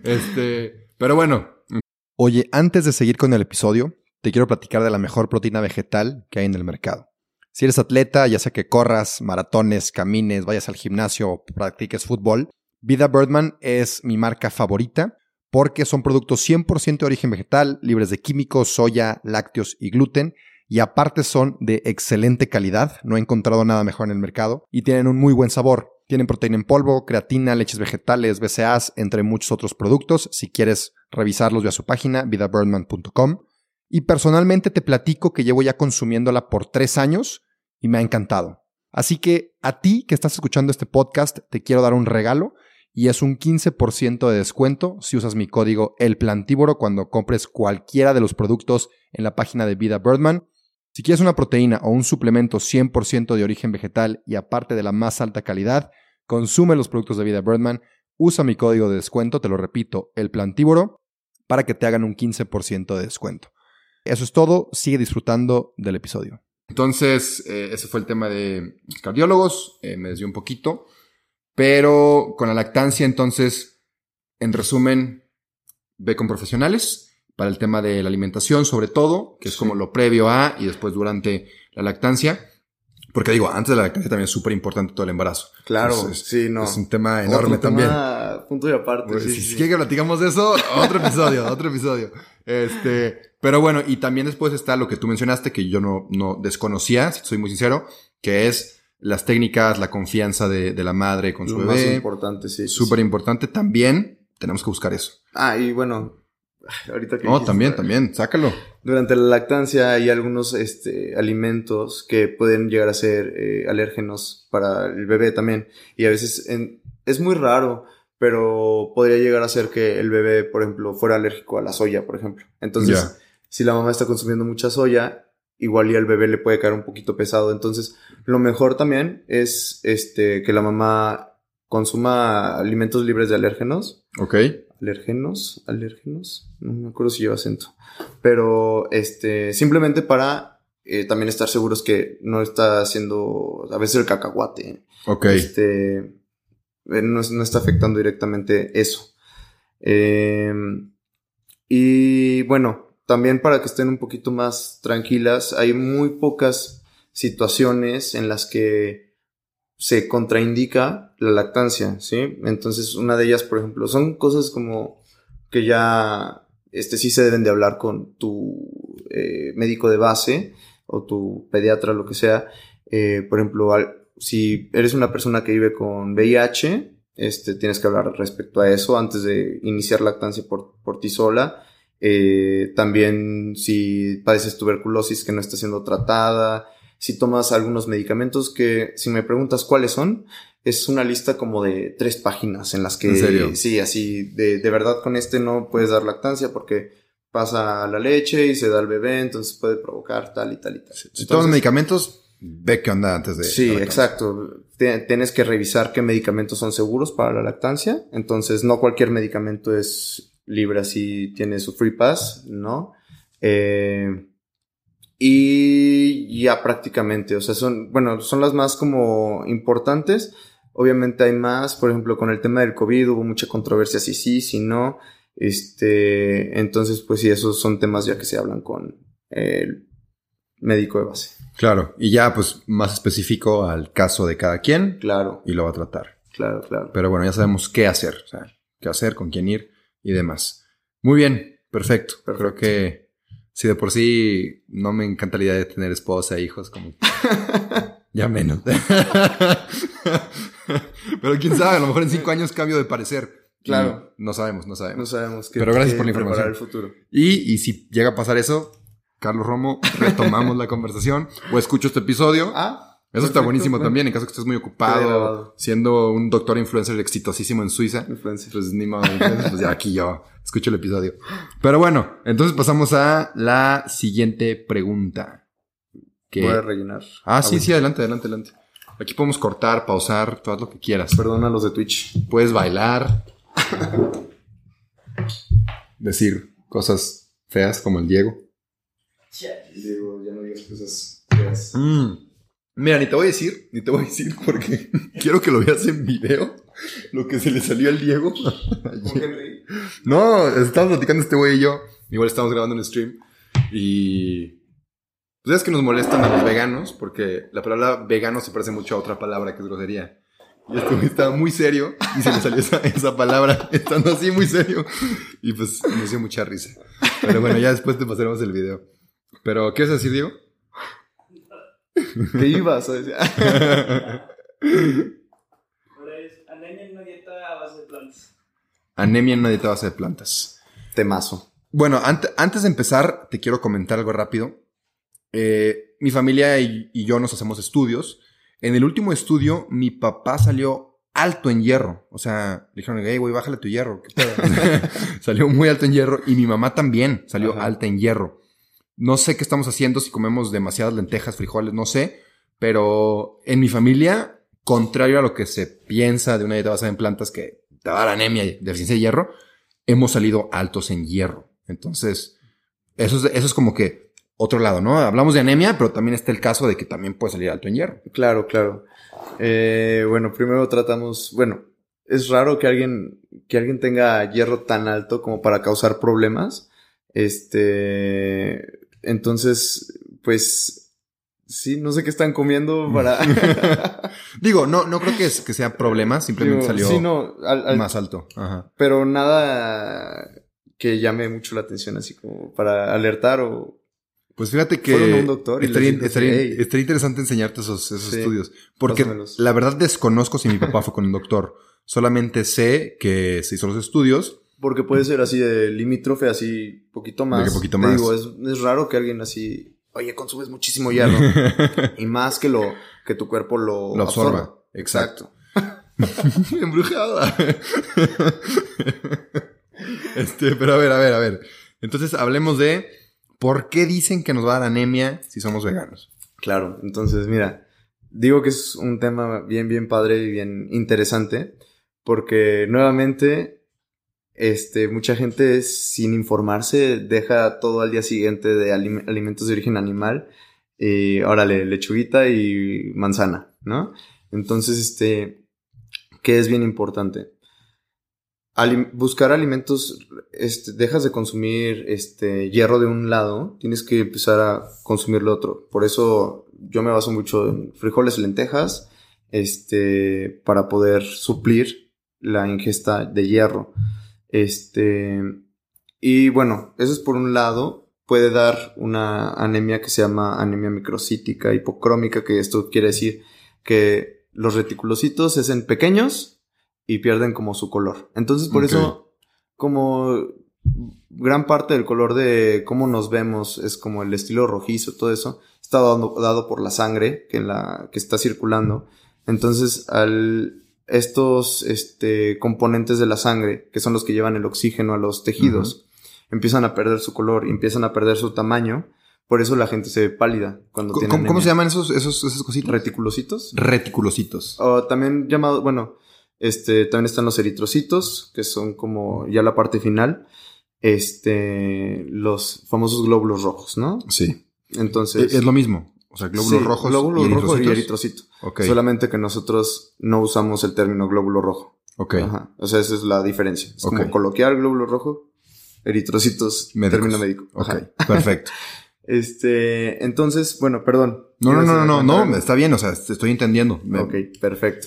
A: Este, pero bueno. Oye, antes de seguir con el episodio, te quiero platicar de la mejor proteína vegetal que hay en el mercado. Si eres atleta, ya sea que corras, maratones, camines, vayas al gimnasio o practiques fútbol, Vida Birdman es mi marca favorita porque son productos 100% de origen vegetal, libres de químicos, soya, lácteos y gluten, y aparte son de excelente calidad, no he encontrado nada mejor en el mercado, y tienen un muy buen sabor. Tienen proteína en polvo, creatina, leches vegetales, BCAAs, entre muchos otros productos. Si quieres revisarlos, ve a su página, vidabirdman.com. Y personalmente te platico que llevo ya consumiéndola por tres años y me ha encantado. Así que a ti que estás escuchando este podcast, te quiero dar un regalo y es un 15% de descuento si usas mi código El Plantívoro cuando compres cualquiera de los productos en la página de Vida Birdman. Si quieres una proteína o un suplemento 100% de origen vegetal y aparte de la más alta calidad, consume los productos de vida Birdman, usa mi código de descuento, te lo repito, el plantívoro, para que te hagan un 15% de descuento. Eso es todo, sigue disfrutando del episodio. Entonces, eh, ese fue el tema de cardiólogos, eh, me desvió un poquito, pero con la lactancia, entonces, en resumen, ve con profesionales para el tema de la alimentación, sobre todo, que es como lo previo a y después durante la lactancia. Porque digo, antes de la lactancia también es súper importante todo el embarazo.
C: Claro,
A: Entonces,
C: sí, no.
A: Es un tema enorme
C: Otro
A: también.
C: tema, punto y aparte.
A: Pues,
C: sí,
A: si
C: sí.
A: quiere que platicamos de eso, otro episodio, otro episodio. Este, pero bueno, y también después está lo que tú mencionaste, que yo no, no desconocía, si soy muy sincero, que es las técnicas, la confianza de, de la madre con su
C: Lo
A: bebé.
C: importante, sí. sí,
A: Súper
C: sí.
A: importante. También tenemos que buscar eso.
C: Ah, y bueno, <laughs> ahorita que
A: No,
C: dijiste,
A: también, también, sácalo.
C: Durante la lactancia hay algunos este, alimentos que pueden llegar a ser eh, alérgenos para el bebé también. Y a veces en- es muy raro, pero podría llegar a ser que el bebé, por ejemplo, fuera alérgico a la soya, por ejemplo. Entonces, si la mamá está consumiendo mucha soya, igual y al bebé le puede caer un poquito pesado. Entonces, lo mejor también es este, que la mamá consuma alimentos libres de alérgenos
A: Ok.
C: Alérgenos, alérgenos, no me acuerdo si lleva acento, pero este, simplemente para eh, también estar seguros que no está haciendo, a veces el cacahuate,
A: Ok.
C: este, eh, no, no está afectando directamente eso. Eh, y bueno, también para que estén un poquito más tranquilas, hay muy pocas situaciones en las que se contraindica la lactancia, ¿sí? Entonces, una de ellas, por ejemplo, son cosas como que ya, este, sí se deben de hablar con tu eh, médico de base o tu pediatra, lo que sea. Eh, por ejemplo, si eres una persona que vive con VIH, este, tienes que hablar respecto a eso antes de iniciar lactancia por, por ti sola. Eh, también si padeces tuberculosis que no está siendo tratada, si tomas algunos medicamentos que, si me preguntas cuáles son, es una lista como de tres páginas en las que,
A: ¿En serio?
C: sí, así, de, de verdad con este no puedes dar lactancia porque pasa la leche y se da al bebé, entonces puede provocar tal y tal y tal.
A: Si
C: Entonces,
A: tomas medicamentos, ve qué onda antes de.
C: Sí, exacto. Tienes que revisar qué medicamentos son seguros para la lactancia. Entonces, no cualquier medicamento es libre así, tiene su free pass, ¿no? Eh, y ya prácticamente, o sea, son, bueno, son las más como importantes. Obviamente hay más, por ejemplo, con el tema del COVID hubo mucha controversia si sí, si no. Este, entonces, pues sí, esos son temas ya que se hablan con el médico de base.
A: Claro. Y ya, pues, más específico al caso de cada quien
C: Claro,
A: y lo va a tratar.
C: claro, claro.
A: Pero bueno, ya sabemos qué hacer. O sea, qué hacer, con quién ir y demás. Muy bien, perfecto. Creo
C: Perfecto.
A: que si de por sí no me encanta la idea de tener esposa e hijos, como <laughs> ya menos. <laughs> Pero quién sabe, a lo mejor en cinco años cambio de parecer.
C: Claro.
A: No sabemos, no
C: No
A: sabemos.
C: sabemos qué
A: Pero gracias
C: qué
A: por la información.
C: el futuro.
A: Y, y si llega a pasar eso, Carlos Romo, retomamos la conversación o escucho este episodio. <laughs>
C: Ah,
A: Eso está buenísimo
C: bueno.
A: también, en caso que estés muy ocupado, siendo un doctor influencer exitosísimo en Suiza.
C: influencer.
A: Pues ni modo, pues ya aquí yo escucho el episodio. Pero bueno, entonces pasamos a la siguiente pregunta. Que...
C: Voy a rellenar.
A: Ah, sí,
C: bueno.
A: sí, adelante, adelante, adelante. Aquí podemos cortar, pausar, todo lo que quieras.
C: Perdona a los de Twitch.
A: Puedes bailar. decir cosas feas como el Diego.
C: Digo, ya no digas cosas feas.
A: Mm. Mira, ni te voy a decir, ni te voy a decir porque <laughs> quiero que lo veas en video. Lo que se le salió al Diego. <laughs> No, estábamos platicando este güey y yo. Igual estamos grabando un stream. Y. Pues es que nos molestan a los veganos, porque la palabra vegano se parece mucho a otra palabra que es grosería. Y este güey estaba muy serio y se le salió esa, esa palabra, <laughs> estando así muy serio. Y pues me dio mucha risa. Pero bueno, ya después te pasaremos el video. Pero, ¿qué a decir, Diego?
C: ¿Qué ibas a decir?
B: Ahora es anemia en una dieta a base de plantas.
A: Anemia en una dieta a base de plantas.
C: Temazo.
A: Bueno, ante- antes de empezar, te quiero comentar algo rápido. Eh, mi familia y, y yo nos hacemos estudios. En el último estudio, mi papá salió alto en hierro. O sea, le dijeron, hey, güey, bájale tu hierro. ¿Qué pedo?" <laughs> salió muy alto en hierro. Y mi mamá también salió
C: Ajá.
A: alta en hierro. No sé qué estamos haciendo, si comemos demasiadas lentejas, frijoles, no sé. Pero en mi familia, contrario a lo que se piensa de una dieta basada en plantas que te va a dar anemia y deficiencia de hierro, hemos salido altos en hierro. Entonces, eso es, eso es como que otro lado, ¿no? Hablamos de anemia, pero también está el caso de que también puede salir alto en hierro.
C: Claro, claro. Eh, bueno, primero tratamos, bueno, es raro que alguien, que alguien tenga hierro tan alto como para causar problemas. Este, entonces, pues, sí, no sé qué están comiendo para... <laughs>
A: Digo, no, no creo que, es, que sea problema, simplemente
C: Digo,
A: salió
C: sí, no, al- al-
A: más alto. Ajá.
C: pero nada que llame mucho la atención, así como para alertar o...
A: Pues fíjate que
C: un doctor y
A: estaría, estaría-
C: "Hey".
A: estaría interesante enseñarte esos, esos
C: Sí,
A: estudios. Porque
C: pásamelos.
A: la verdad desconozco si mi papá fue con un doctor. Solamente sé que se hizo los estudios.
C: Porque puede ser así de limítrofe, así poquito más.
A: que poquito
C: Te
A: más.
C: Digo, es, es raro que alguien así, oye, consumes muchísimo hierro. <laughs> y más que lo, que tu cuerpo lo,
A: Lo absorba. Exacto. <laughs> Embrujada. <laughs> este, pero a ver, a ver, a ver. Entonces hablemos de por qué dicen que nos va a dar anemia si somos veganos.
C: Claro, entonces mira, digo que es un tema bien, bien padre y bien interesante, porque nuevamente, este, mucha gente sin informarse deja todo al día siguiente de alim- alimentos de origen animal, y órale, lechuguita y manzana, ¿no? Entonces, este, ¿qué es bien importante? buscar alimentos, este, dejas de consumir este hierro de un lado, tienes que empezar a consumir lo otro. Por eso yo me baso mucho en frijoles, lentejas, este, para poder suplir la ingesta de hierro. Este, y bueno, eso es por un lado. Puede dar una anemia que se llama anemia microcítica hipocrómica, que esto quiere decir que los reticulocitos se hacen pequeños y pierden como su color. Entonces, por eso, como gran parte del color de cómo nos vemos es como el estilo rojizo, todo eso, está dado, dado por la sangre que, la, que está circulando. Entonces, al estos este, componentes de la sangre, que son los que llevan el oxígeno a los tejidos, empiezan a perder su color y empiezan a perder su tamaño. Por eso la gente se ve pálida cuando
A: ¿Cómo,
C: tiene
A: cómo- se llaman esos, esos, esas cositas?
C: Reticulocitos.
A: Reticulocitos.
C: O también llamado, bueno, este, también están los eritrocitos, que son como ya la parte final. Este, los famosos glóbulos rojos, ¿no?
A: Sí.
C: Entonces.
A: Es, es lo mismo. O sea, glóbulos
C: sí,
A: rojos
C: glóbulo
A: y
C: rojo y
A: eritrocitos.
C: eritrocito.
A: Ok.
C: Solamente que nosotros no usamos el término glóbulo rojo.
A: Ok.
C: Ajá. O sea, esa es la diferencia. Es como coloquial glóbulo rojo, eritrocitos,
A: Médicos.
C: término médico.
A: Ok.
C: Ajá.
A: Perfecto. <laughs>
C: Este, entonces, bueno, perdón.
A: No, no,
C: ¿Ibas
A: no, no, no, no, está bien, o sea, te estoy entendiendo.
C: Ok, perfecto.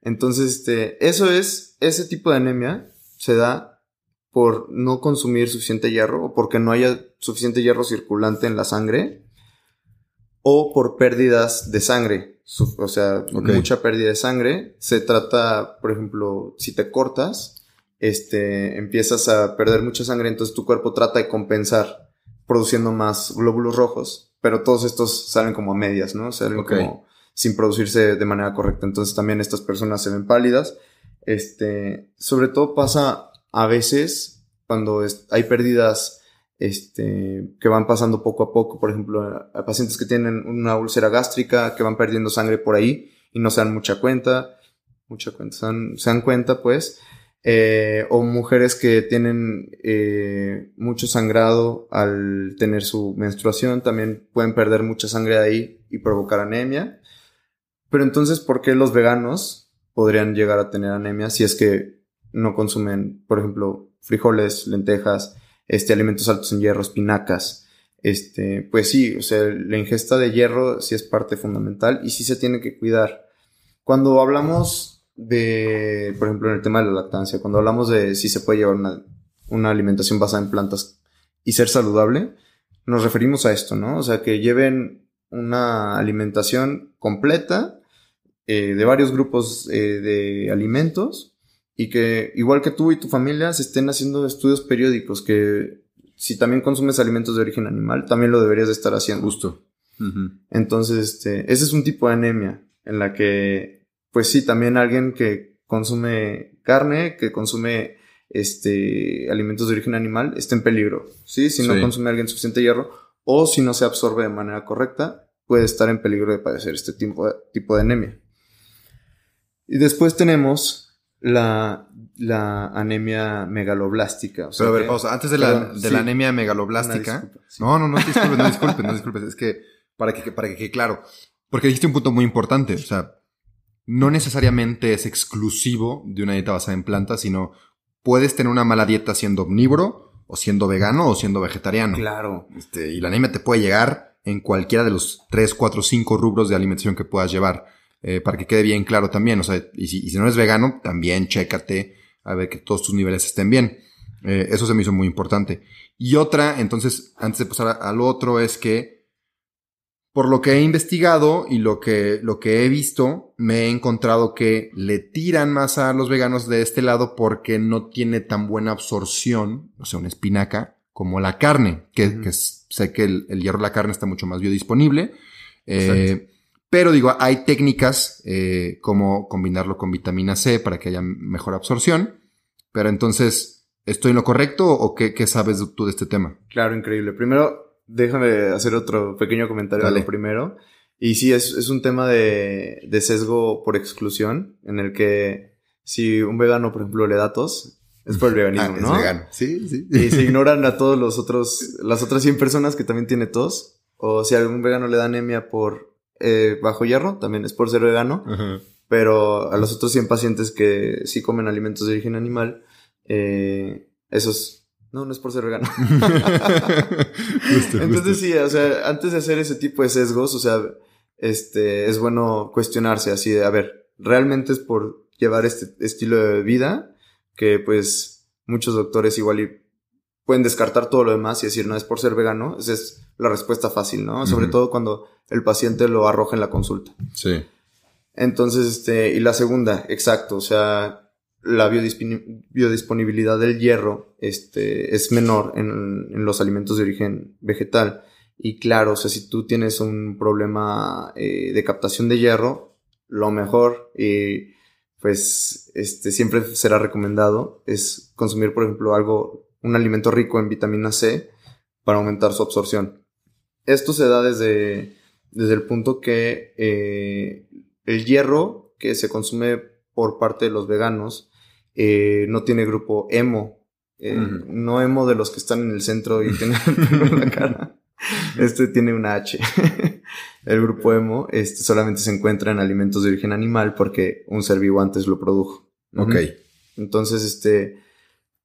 C: Entonces, este, eso es, ese tipo de anemia se da por no consumir suficiente hierro o porque no haya suficiente hierro circulante en la sangre o por pérdidas de sangre. O sea, mucha pérdida de sangre. Se trata, por ejemplo, si te cortas, este, empiezas a perder mucha sangre, entonces tu cuerpo trata de compensar produciendo más glóbulos rojos, pero todos estos salen como a medias, ¿no? Salen como sin producirse de manera correcta. Entonces también estas personas se ven pálidas. Este, sobre todo pasa a veces cuando hay pérdidas este, que van pasando poco a poco, por ejemplo, a, pacientes que tienen una úlcera gástrica, que van perdiendo sangre por ahí y no se dan mucha cuenta, mucha cuenta, se dan, cuenta pues, eh, o mujeres que tienen eh, mucho sangrado al tener su menstruación, también pueden perder mucha sangre ahí y provocar anemia. Pero entonces, ¿por qué los veganos podrían llegar a tener anemia si es que no consumen, por ejemplo, frijoles, lentejas, este, alimentos altos en hierro, espinacas? Este, pues sí, o sea, la ingesta de hierro sí es parte fundamental y sí se tiene que cuidar. Cuando hablamos de, por ejemplo, en el tema de la lactancia, cuando hablamos de si se puede llevar una, una alimentación basada en plantas y ser saludable, nos referimos a esto, ¿no? O sea, que lleven una alimentación completa eh, de varios grupos eh, de alimentos y que, igual que tú y tu familia, se estén haciendo estudios periódicos que si también consumes alimentos de origen animal, también lo deberías de estar haciendo.
A: Justo. Ujú.
C: Entonces, este, ese es un tipo de anemia en la que, pues sí, también alguien que consume carne, que consume este, alimentos de origen animal, está en peligro. Sí, si no
A: Sí.
C: consume alguien suficiente hierro o si no se absorbe de manera correcta, puede estar en peligro de padecer este tipo de, tipo de anemia. Y después tenemos la, la anemia megaloblástica. o sea
A: Pero a ver, pausa. Antes de la, de
C: sí.
A: la anemia megaloblástica.
C: disculpa, sí.
A: No, no, no disculpes, no disculpes, no disculpes. Es que para que, para que quede claro. Porque dijiste un punto muy importante. O sea, no necesariamente es exclusivo de una dieta basada en plantas, sino puedes tener una mala dieta siendo omnívoro, o siendo vegano, o siendo vegetariano.
C: Claro.
A: Este, y la anemia te puede llegar en cualquiera de los 3, 4, 5 rubros de alimentación que puedas llevar. Eh, para que quede bien claro también. O sea, y si, y si no eres vegano, también chécate a ver que todos tus niveles estén bien. Eh, eso se me hizo muy importante. Y otra, entonces, antes de pasar al otro, es que por lo que he investigado y lo que, lo que he visto, me he encontrado que le tiran más a los veganos de este lado porque no tiene tan buena absorción, o sea, una espinaca, como la carne, que, sé que el, el hierro de la carne está mucho más biodisponible. Eh. Pero digo, hay técnicas eh, como combinarlo con vitamina C para que haya mejor absorción. Pero entonces, ¿estoy en lo correcto o qué, qué sabes tú de este tema?
C: Claro, increíble. Primero, déjame hacer otro pequeño comentario
A: Dale.
C: lo primero. Y sí, es, es un tema de, de sesgo por exclusión, en el que si un vegano, por ejemplo, le da tos, es por el <laughs> veganismo,
A: Ah, es
C: ¿no?
A: vegano. Sí, sí.
C: Y se <laughs> ignoran a todos los otros, las otras 100 personas que también tiene tos. O si a algún vegano le da anemia por eh, bajo hierro, también es por ser vegano. Pero a los otros 100 pacientes que sí comen alimentos de origen animal, eh, esos... No, no es por ser vegano. <laughs>
A: Justo,
C: Entonces
A: justo.
C: sí, o sea, antes de hacer ese tipo de sesgos, o sea, este, es bueno cuestionarse así de, a ver, ¿realmente es por llevar este estilo de vida que pues muchos doctores igual y pueden descartar todo lo demás y decir, no es por ser vegano? Esa es la respuesta fácil, ¿no? Sobre todo cuando el paciente lo arroja en la consulta.
A: Sí.
C: Entonces, este, y la segunda, exacto, o sea, la biodisponi- biodisponibilidad del hierro, este, es menor en, en los alimentos de origen vegetal. Y claro, o sea, si tú tienes un problema eh, de captación de hierro, lo mejor, y pues, este, siempre será recomendado, es consumir, por ejemplo, algo, un alimento rico en vitamina C para aumentar su absorción. Esto se da desde, desde el punto que eh, el hierro que se consume por parte de los veganos eh, no tiene grupo hemo. Eh. No hemo de los que están en el centro y tienen <laughs> la cara. Este tiene una H. <laughs> el grupo hemo este, solamente se encuentra en alimentos de origen animal porque un ser vivo antes lo produjo.
A: Ok.
C: Entonces, este,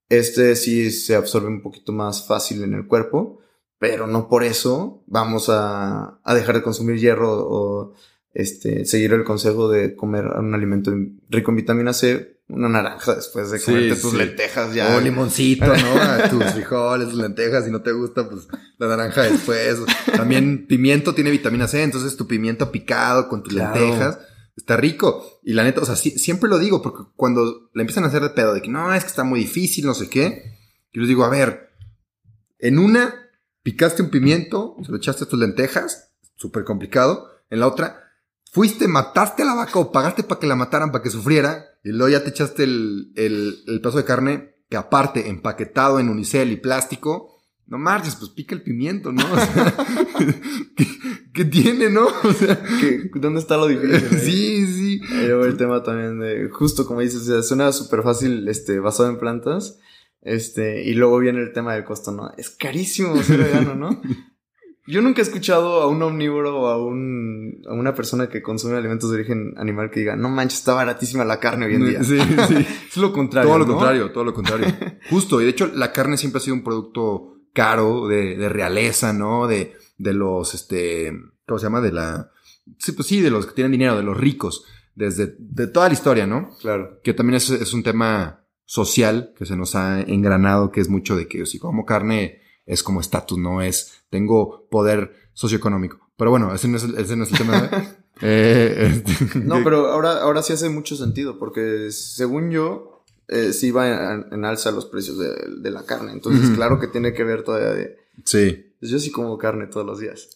C: este sí se absorbe un poquito más fácil en el cuerpo, pero no por eso vamos a, a dejar de consumir hierro o este, seguir el consejo de comer un alimento rico en vitamina C, una naranja después de
A: Sí,
C: comerte tus
A: sí.
C: lentejas ya.
A: O limoncito, ¿no? A tus <laughs> frijoles, tus lentejas, si no te gusta, pues la naranja después. También pimiento tiene vitamina C, entonces tu pimiento picado con tus
C: Claro.
A: lentejas está rico. Y la neta, o sea, sí- siempre lo digo, porque cuando le empiezan a hacer de pedo de que no, es que está muy difícil, no sé qué, yo les digo, a ver, en una picaste un pimiento, se lo echaste a tus lentejas, súper complicado. En la otra, fuiste, mataste a la vaca o pagaste para que la mataran, para que sufriera, y luego ya te echaste el, el, el pedazo de carne que aparte, empaquetado en unicel y plástico, no marches, pues pica el pimiento, ¿no? <laughs> O sea, ¿qué, qué tiene, no? O sea,
C: ¿Qué- ¿Dónde está lo difícil? <laughs>
A: sí, sí.
C: Ahí luego el tema también de, justo como dices, o sea, suena súper fácil, este, basado en plantas, este, y luego viene el tema del costo, ¿no? Es carísimo ser vegano, ¿no? <laughs> Yo nunca he escuchado a un omnívoro o a, un, a una persona que consume alimentos de origen animal que diga, no manches, está baratísima la carne hoy en día.
A: Sí, sí. <laughs>
C: Es lo contrario.
A: Todo lo
C: ¿no?
A: contrario, todo lo contrario. <laughs> Justo, y de hecho la carne siempre ha sido un producto caro, de, de realeza, ¿no? De, de los, este, ¿cómo se llama? De la, sí, pues sí, de los que tienen dinero, de los ricos, desde, de toda la historia, ¿no?
C: Claro.
A: Que también es, es un tema social que se nos ha engranado, que es mucho de que si como carne es como estatus, ¿no? Es, tengo poder socioeconómico. Pero bueno, ese no es el, ese no es el tema. <laughs> eh, este, <laughs>
C: No, pero ahora, ahora sí hace mucho sentido, porque según yo, eh, sí va en, en alza los precios de, de la carne. Entonces, claro que tiene que ver todavía de,
A: Sí.
C: pues yo sí como carne todos los días.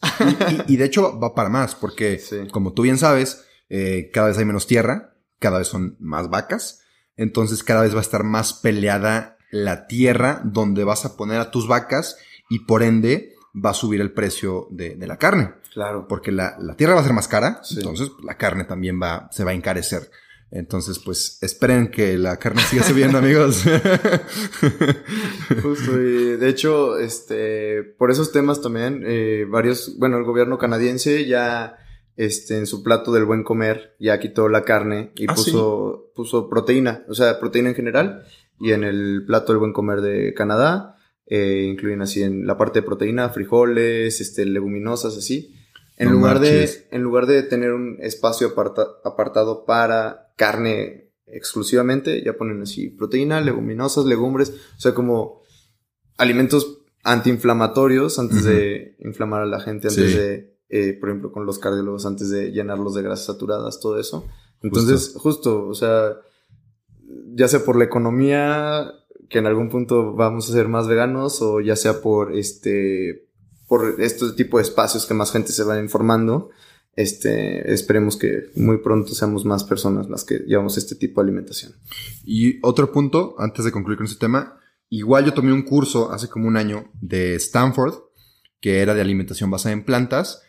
A: Y, y de hecho va para más, porque
C: Sí.
A: como tú bien sabes, eh, cada vez hay menos tierra, cada vez son más vacas, entonces cada vez va a estar más peleada la tierra donde vas a poner a tus vacas y por ende va a subir el precio de, de la carne,
C: Claro.
A: porque la, la tierra va a ser más cara,
C: Sí.
A: entonces la carne también va, se va a encarecer. Entonces, pues esperen que la carne siga subiendo, <laughs> amigos.
C: Justo, y de hecho, este, por esos temas también, eh, varios, bueno, el gobierno canadiense ya, este, en su plato del buen comer, ya quitó la carne y
A: Ah,
C: puso, puso proteína, o sea, proteína en general, y en el plato del buen comer de Canadá, eh, incluyen así en la parte de proteína, frijoles, este, leguminosas, así. En
A: No
C: lugar de, en lugar de tener un espacio aparta- apartado para carne exclusivamente, ya ponen así proteína, leguminosas, legumbres, o sea, como alimentos antiinflamatorios antes de inflamar a la gente, antes
A: Sí.
C: de, eh, por ejemplo, con los cardiólogos, antes de llenarlos de grasas saturadas, todo eso. Entonces, justo, o sea, ya sea por la economía, que en algún punto vamos a ser más veganos, o ya sea por este, por este tipo de espacios que más gente se va informando, este, esperemos que muy pronto seamos más personas las que llevamos este tipo de alimentación.
A: Y otro punto, antes de concluir con este tema, igual yo tomé un curso hace como un año de Stanford, que era de alimentación basada en plantas.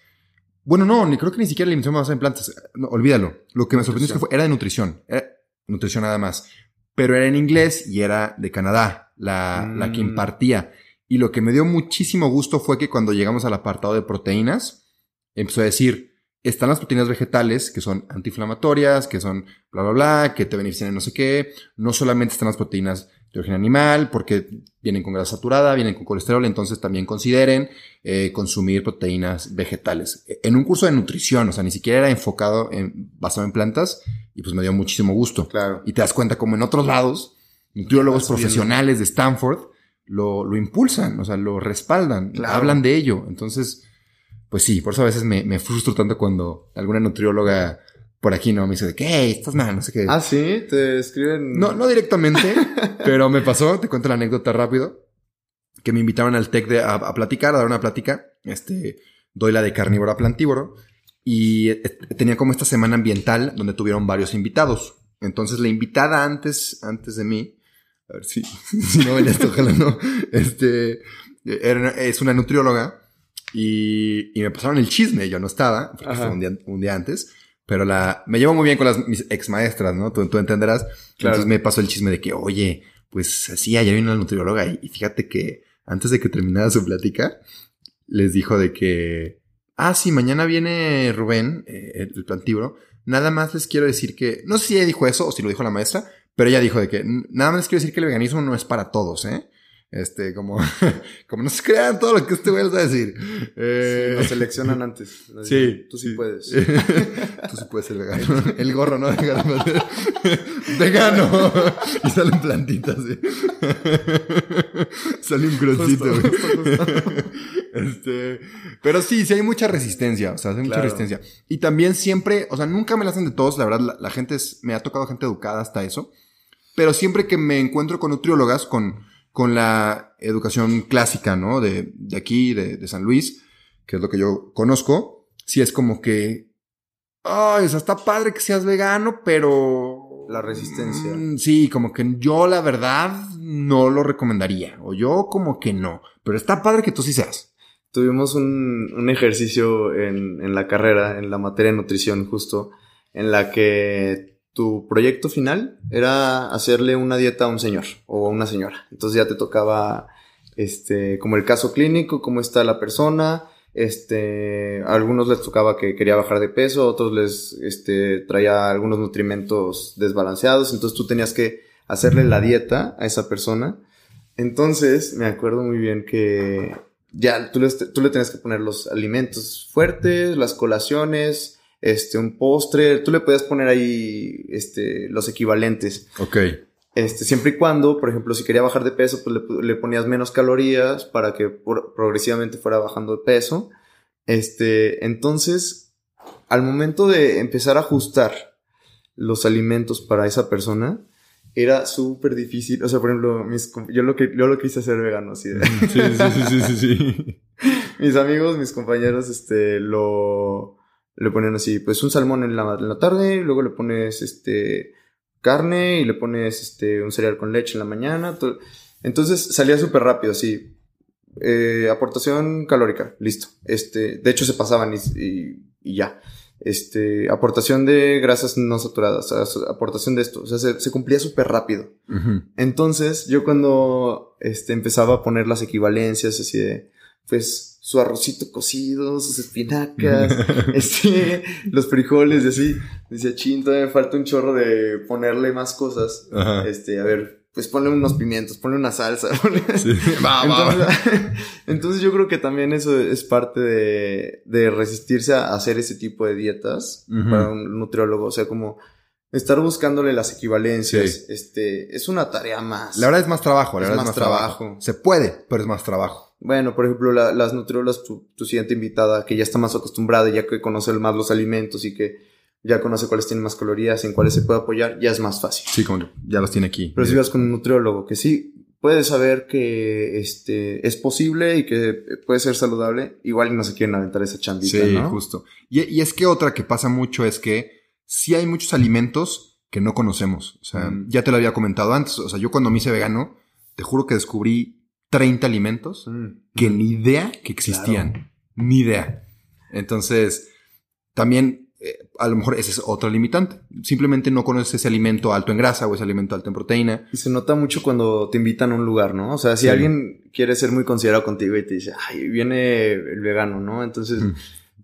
A: Bueno, no, ni creo que ni siquiera alimentación basada en plantas. No, olvídalo. Lo que me sorprendió es que fue, era de nutrición. Era nutrición nada más. Pero era en inglés y era de Canadá, la, la que
C: Mm.
A: impartía. Y lo que me dio muchísimo gusto fue que cuando llegamos al apartado de proteínas, empezó a decir, están las proteínas vegetales que son antiinflamatorias, que son bla, bla, bla, que te benefician en no sé qué. No solamente están las proteínas de origen animal, porque vienen con grasa saturada, vienen con colesterol, entonces también consideren eh, consumir proteínas vegetales. En un curso de nutrición, o sea, ni siquiera era enfocado en, basado en plantas, y pues me dio muchísimo gusto.
C: Claro.
A: Y te das cuenta como en otros lados, nutriólogos profesionales de Stanford lo, lo impulsan, o sea, lo respaldan,
C: Claro.
A: hablan de ello. Entonces, pues sí, por eso a veces me, me frustro tanto cuando alguna nutrióloga por aquí no me dice de que, "Hey, estás mal, no sé qué.
C: Ah, sí, te escriben.
A: No, no directamente, <laughs> pero me pasó, te cuento la anécdota rápido, que me invitaron al TEC de, a, a platicar, a dar una plática, este, doy la de carnívoro a plantívoro, y eh, tenía como esta semana ambiental donde tuvieron varios invitados. Entonces la invitada antes, antes de mí, a ver si, <laughs> si no ven esto, ojalá no, este, era- es una nutrióloga y, y me pasaron el chisme, yo no estaba, porque
C: Ajá.
A: fue un día, un día antes, pero la, me llevo muy bien con las mis ex maestras, ¿no? Tú, tú entenderás.
C: Claro.
A: Entonces me pasó el chisme de que, oye, pues así, ayer vino la nutrióloga y, y fíjate que antes de que terminara su plática, les dijo de que, ah, sí, mañana viene Rubén, eh, el, plantívoro. Nada más les quiero decir que, no sé si ella dijo eso o si lo dijo la maestra, pero ella dijo de que, "N- nada más les quiero decir que el veganismo no es para todos, ¿eh? Este, como, <laughs> como no se crean todo lo que este güey les va a decir. Eh,
C: Lo seleccionan antes. <laughs> Nos
A: Sí,
C: Tú sí, puedes. <laughs>
A: Tú sí puedes ser vegano. El gorro, ¿no? Vegano. Vegano. Y salen plantitas, ¿sí? Sale un crocito,
C: Justo,
A: güey.
C: justo, justo.
A: Este, pero sí, sí hay mucha resistencia, o sea, hay mucha resistencia. Y también siempre, o sea, nunca me la hacen de todos, la verdad, la, la gente es, me ha tocado gente educada hasta eso. Pero siempre que me encuentro con nutriólogas, con, con la educación clásica, ¿no? De, de aquí, de, de San Luis, que es lo que yo conozco, sí es como que, ay, o sea, está padre que seas vegano, pero...
C: La resistencia.
A: Mm, Sí, como que yo la verdad no lo recomendaría, o yo como que no, pero está padre que tú sí seas.
C: Tuvimos un, un ejercicio en, en la carrera, en la materia de nutrición justo, en la que tu proyecto final era hacerle una dieta a un señor o a una señora. Entonces ya te tocaba, este, como el caso clínico, cómo está la persona, este, a algunos les tocaba que quería bajar de peso, a otros les, este, traía algunos nutrimentos desbalanceados, entonces tú tenías que hacerle la dieta a esa persona. Entonces, me acuerdo muy bien que ya tú, tú le tenías que poner los alimentos fuertes, las colaciones, este, un postre, tú le podías poner ahí, este, los equivalentes.
A: Ok.
C: Este, siempre y cuando, por ejemplo, si quería bajar de peso, pues le, le ponías menos calorías para que por- progresivamente fuera bajando de peso. Este, entonces, al momento de empezar a ajustar los alimentos para esa persona, era súper difícil. O sea, por ejemplo, mis, yo lo que, yo lo quise hacer vegano, así de-
A: Sí, sí, sí, sí, sí. <laughs>
C: mis amigos, mis compañeros, este, lo, le ponen así, pues un salmón en la, en la tarde, y luego le pones, este, carne y le pones, este, un cereal con leche en la mañana. to- Entonces salía súper rápido, así. Eh, aportación calórica, listo. Este, de hecho se pasaban y, y, y ya. Este, aportación de grasas no saturadas, as- aportación de esto. O sea, se, se cumplía súper rápido. Entonces, yo cuando este, empezaba a poner las equivalencias así de, pues, su arrocito cocido, sus espinacas, <laughs> este, los frijoles y así, decía, chin, todavía me falta un chorro de ponerle más cosas.
A: Ajá.
C: Este, a ver, pues ponle unos pimientos, ponle una salsa. <laughs> ponle-
A: Sí. Va, va, va.
C: entonces, <laughs> entonces yo creo que también eso es parte de, de resistirse a hacer ese tipo de dietas para un nutriólogo. O sea, como estar buscándole las equivalencias.
A: Sí.
C: Este, es una tarea más.
A: La verdad es más trabajo, la
C: Es
A: verdad
C: más
A: es más trabajo.
C: trabajo.
A: Se puede, pero es más trabajo.
C: Bueno, por ejemplo, la- las nutriólogas, tu, tu siguiente invitada, que ya está más acostumbrada, ya que conoce más los alimentos y que ya conoce cuáles tienen más calorías, en cuáles se puede apoyar, ya es más fácil.
A: Sí, como ya los tiene aquí.
C: Pero si vas con un nutriólogo que sí puede saber que este es posible y que puede ser saludable, igual no se quieren aventar esa chambita,
A: Sí,
C: ¿no?
A: justo. Y, y es que otra que pasa mucho es que sí hay muchos alimentos que no conocemos. O sea,
C: Mm.
A: ya te lo había comentado antes. O sea, yo cuando me hice vegano, te juro que descubrí 30 alimentos
C: Mm.
A: que ni idea que existían. Ni idea. Entonces, también, eh, a lo mejor ese es otro limitante. Simplemente no conoces ese alimento alto en grasa o ese alimento alto en proteína.
C: Y se nota mucho cuando te invitan a un lugar, ¿no? O sea, si
A: Sí.
C: alguien quiere ser muy considerado contigo y te dice, ay, viene el vegano, ¿no? Entonces
A: Mm.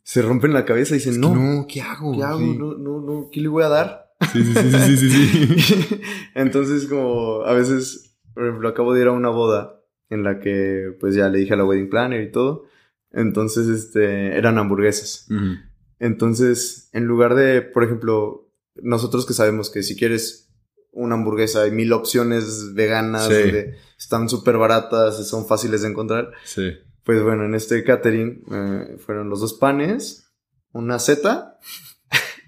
C: se rompen la cabeza y dicen,
A: Es que
C: no,
A: no, ¿qué hago?
C: ¿qué hago?
A: Sí.
C: No, no, no, ¿qué le voy a dar?
A: Sí, sí, sí, sí, sí, sí. <laughs>
C: Entonces, como a veces Por ejemplo, acabo de ir a una boda en la que pues ya le dije a la wedding planner y todo. Entonces, este, eran hamburguesas.
A: Ujú.
C: Entonces, en lugar de, por ejemplo, nosotros que sabemos que si quieres una hamburguesa hay mil opciones veganas,
A: Sí.
C: donde están súper baratas, son fáciles de encontrar.
A: Sí.
C: Pues bueno, en este catering eh, fueron los dos panes, una seta,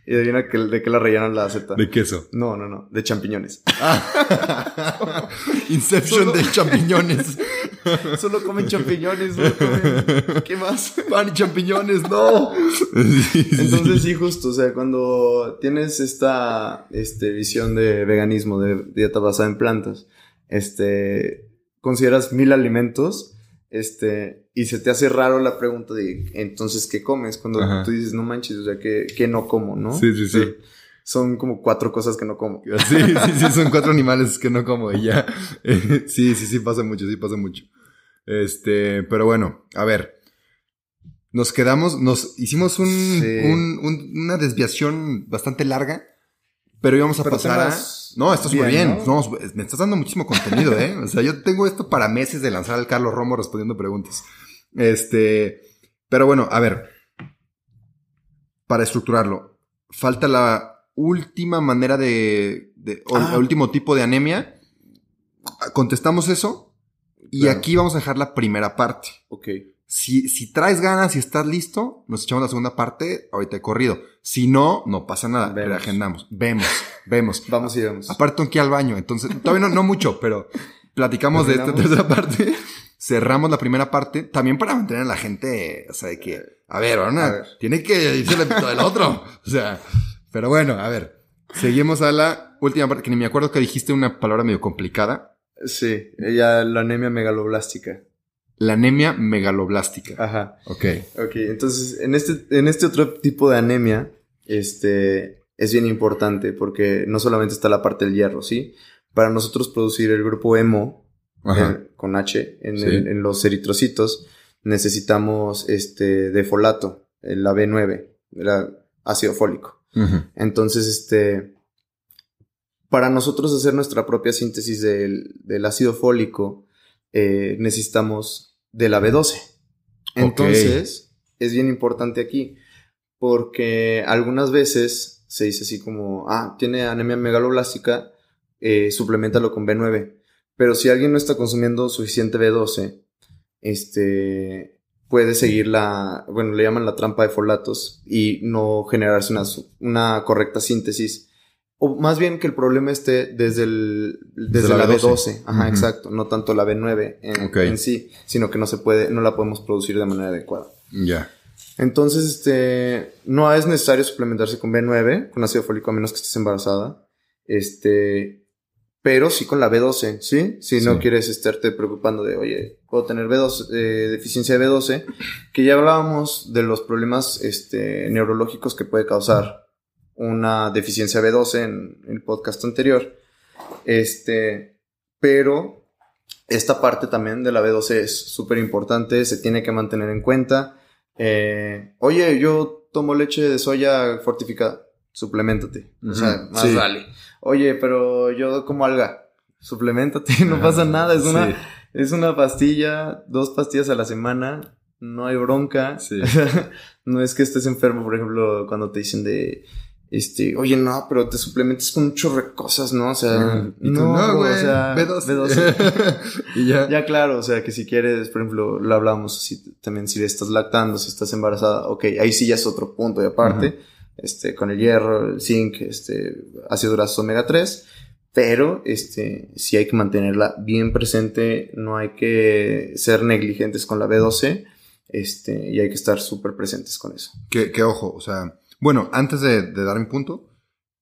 C: y adivina que, de qué la rellenan la seta.
A: De queso.
C: No, no, no, de champiñones.
A: Ah. <laughs> Inception
C: Solo-
A: de champiñones. <laughs>
C: Solo comen champiñones, comen... ¿Qué más? <laughs>
A: Pan y champiñones, no.
C: Entonces sí, justo, o sea, cuando tienes esta este, visión de veganismo, de dieta basada en plantas, este, consideras mil alimentos, este, y se te hace raro la pregunta de, entonces, ¿qué comes? Cuando
A: Ajá.
C: tú dices, no manches, o sea, ¿qué, qué no como, no?
A: Sí, sí, sí.
C: Son como cuatro cosas que no como. <laughs>
A: Sí, sí, sí, son cuatro animales que no como y ya. <laughs> Sí, sí, sí, pasa mucho, sí, pasa mucho. Este, pero bueno, a ver. Nos quedamos, nos hicimos un,
C: Sí.
A: un- un- una desviación bastante larga, pero íbamos a
C: Pero
A: pasar a... No, está súper
C: bien,
A: bien.
C: ¿no?
A: No, me estás dando muchísimo contenido, ¿eh? O sea, yo tengo esto para meses de lanzar al Carlos Romo respondiendo preguntas. Este, pero bueno, a ver. Para estructurarlo, falta la última manera de, de- o
C: Ah.
A: el último tipo de anemia. Contestamos eso y
C: Claro.
A: aquí vamos a dejar la primera parte.
C: Ok.
A: Si, si traes ganas y estás listo, nos echamos la segunda parte ahorita de corrido. Si no, no pasa nada.
C: Vemos.
A: Reagendamos. Vemos, vemos. <laughs>
C: Vamos y vamos.
A: Aparte ir al baño, entonces todavía no, no mucho, pero platicamos de esta tercera parte. Cerramos la primera parte, también para mantener a la gente, o sea, de que, a ver,
C: A ver.
A: tiene que irse el del otro. O sea, pero bueno, a ver. Seguimos a la última parte, que ni me acuerdo que dijiste una palabra medio complicada.
C: Sí, ya la anemia megaloblástica.
A: La anemia megaloblástica.
C: Ajá.
A: Ok.
C: Ok, entonces en este, en este otro tipo de anemia, este, es bien importante porque no solamente está la parte del hierro, ¿sí? Para nosotros producir el grupo hemo,
A: Ajá.
C: con H, en,
A: Sí.
C: el- en los eritrocitos, necesitamos este, de folato, la B9, el ácido fólico. Entonces, este, para nosotros hacer nuestra propia síntesis del, del ácido fólico, eh, necesitamos de la B12. Entonces, es bien importante aquí, porque algunas veces se dice así como, ah, tiene anemia megaloblástica, eh, suplementalo con B9. Pero si alguien no está consumiendo suficiente B12, este, puede seguir la, bueno, le llaman la trampa de folatos y no generarse una, una correcta síntesis. O más bien que el problema esté desde, el, desde,
A: la
C: la,
A: B12.
C: B12. Ajá, exacto. No tanto la B9 en, en sí, sino que no se puede, no la podemos producir de manera adecuada.
A: Ya.
C: Entonces, este, no es necesario suplementarse con B9, con ácido fólico, a menos que estés embarazada. Este, pero sí con la B12, ¿sí? Si no quieres estarte preocupando de, oye, puedo tener B12, eh, deficiencia de B12, que ya hablábamos de los problemas, este, neurológicos que puede causar una deficiencia B12 en el podcast anterior. Este, pero esta parte también de la B12 es súper importante, se tiene que mantener en cuenta. Eh, oye, yo tomo leche de soya fortificada, suplementate. O sea, más
A: sí.
C: vale. Oye, pero yo como alga, suplementate, <laughs> no pasa nada, es una,
A: Sí.
C: es una pastilla, dos pastillas a la semana, no hay bronca.
A: Sí. <laughs>
C: no es que estés enfermo, por ejemplo, cuando te dicen de, este, oye, no, pero te suplementas con un chorro de cosas, ¿no? O sea,
A: Ajá. Y tú,
C: no,
A: güey,
C: o sea,
A: B12. <laughs> y ya.
C: ya, claro, o sea, que si quieres, por ejemplo, lo hablamos así también si estás lactando, si estás embarazada, ok, ahí sí ya es otro punto y aparte, este, con el hierro, el zinc, este, ácido graso omega 3, pero, este, sí hay que mantenerla bien presente, no hay que ser negligentes con la B12, este, y hay que estar súper presentes con eso.
A: Que, que ojo, o sea, bueno, antes de, de dar mi punto,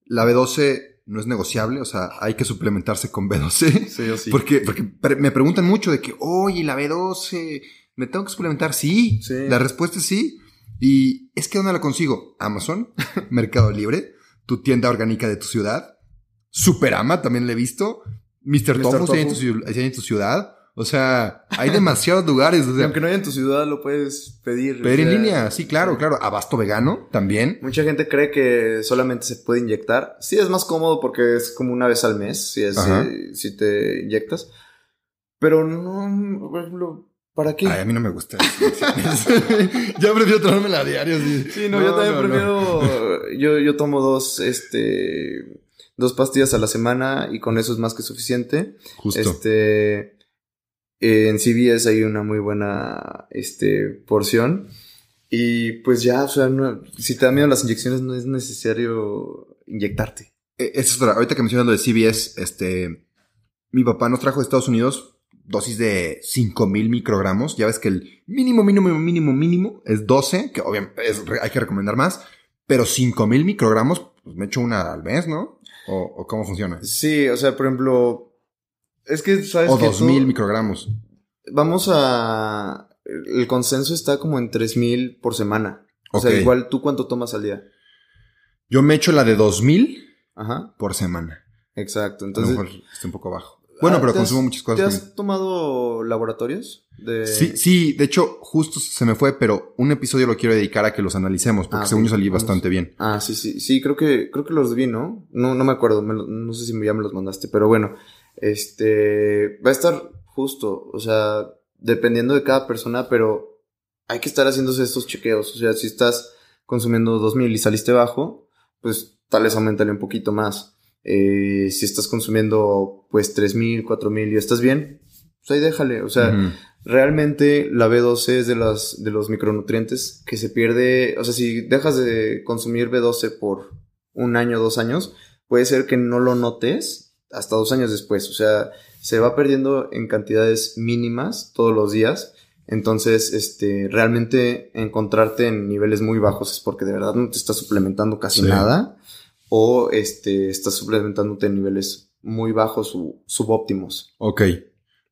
A: la B12 no es negociable, o sea, hay que suplementarse con B12. <laughs>
C: Sí, o sí.
A: Porque, porque pre- me preguntan mucho de que, oye, la B12, ¿me tengo que suplementar? Sí,
C: Sí.
A: la respuesta es sí. Y es que ¿dónde la consigo? Amazon, <laughs> Mercado Libre, tu tienda orgánica de tu ciudad, Superama, también le he visto, Mr. Tofu, hay en tu ciudad. O sea, hay demasiados <laughs> lugares. O sea,
C: aunque no haya en tu ciudad, lo puedes pedir.
A: pedir
C: o
A: en línea, sí, claro, claro. Abasto vegano también.
C: Mucha gente cree que solamente se puede inyectar. Sí, es más cómodo porque es como una vez al mes, si, es,
A: Ajá.
C: si, si te inyectas. Pero no, por ejemplo, ¿para qué?
A: Ay, a mí no me gusta. <laughs> ya prefiero tomármela a diario. Sí,
C: Sí, no, yo también prefiero. Yo, yo tomo dos, este. Dos pastillas a la semana y con eso es más que suficiente.
A: Justo.
C: Este. En CVS hay una muy buena este, porción. Y pues ya, o sea, no- si te da miedo las inyecciones, no es necesario inyectarte.
A: Eh, Eso es otra. Ahorita que mencionas lo de CBS, este. Mi papá nos trajo de Estados Unidos dosis de 5000 microgramos. Ya ves que el mínimo, mínimo, mínimo, mínimo es 12, que obviamente es hay que recomendar más. Pero 5000 microgramos, pues me echo una al mes, ¿no? ¿O, o cómo funciona?
C: Sí, o sea, por ejemplo. Es que, ¿sabes
A: O
C: que
A: 2000
C: todo-
A: microgramos.
C: Vamos a. El consenso está como en 3000 por semana. O sea, igual tú cuánto tomas al día.
A: Yo me echo la de 2000
C: Ajá,
A: por semana.
C: exacto.
A: Entonces,
C: Entonces,
A: a lo mejor está un poco bajo. Bueno,
C: Ah,
A: pero
C: ¿te has-
A: consumo muchas
C: ¿te
A: cosas.
C: has tomado laboratorios? De...
A: Sí, sí, de hecho, justo se me fue, pero un episodio lo quiero dedicar a que los analicemos, porque
C: Ah,
A: según yo salí
C: vamos.
A: bastante bien.
C: Ah, sí, sí, sí, creo que, creo que los vi, ¿no? No, no me acuerdo, me lo- no sé si ya me los mandaste, pero bueno, este, va a estar justo, o sea, dependiendo de cada persona, pero hay que estar haciéndose estos chequeos, o sea, si estás consumiendo 2000 y saliste bajo, pues tal vez aumentale un poquito más. Eh, si estás consumiendo pues 3000, 4000 y estás bien, pues ahí déjale, o sea. Realmente la B12 es de, las, de los micronutrientes que se pierde, o sea, si dejas de consumir B12 por un año, dos años, puede ser que no lo notes hasta dos años después, o sea, se va perdiendo en cantidades mínimas todos los días, entonces, este, realmente encontrarte en niveles muy bajos es porque de verdad no te estás suplementando casi
A: Sí.
C: nada, o este, estás suplementándote en niveles muy bajos u subóptimos.
A: Ok,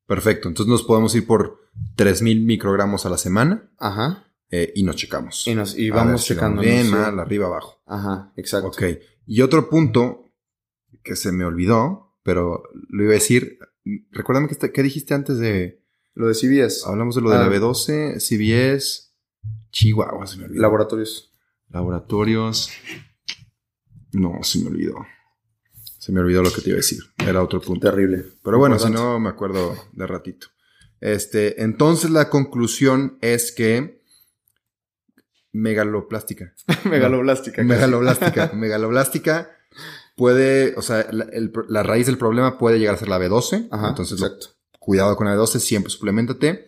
A: perfecto. Entonces nos podemos ir por 3000 microgramos a la semana
C: Ajá.
A: eh, y nos checamos.
C: Y, nos, y vamos
A: si
C: checando.
A: Bien, mal, arriba, abajo.
C: Ajá, exacto.
A: Ok. Y otro punto que se me olvidó, pero lo iba a decir. Recuérdame que qué dijiste antes de.
C: Lo de CBS,
A: Hablamos de lo de
C: Ah.
A: la B12, CBS, Chihuahua, se me olvidó.
C: laboratorios.
A: Laboratorios. No, se me olvidó. Se me olvidó lo que te iba a decir. Era otro punto.
C: Terrible.
A: Pero bueno, si no, me acuerdo de ratito. Este, entonces la conclusión es que megaloplástica. <laughs>
C: Megaloblástica. casi.
A: Megaloblástica. <laughs> megaloblástica puede, o sea, la, el- la raíz del problema puede llegar a ser la B12.
C: Ajá,
A: entonces, lo- cuidado con la B12, siempre suplementate.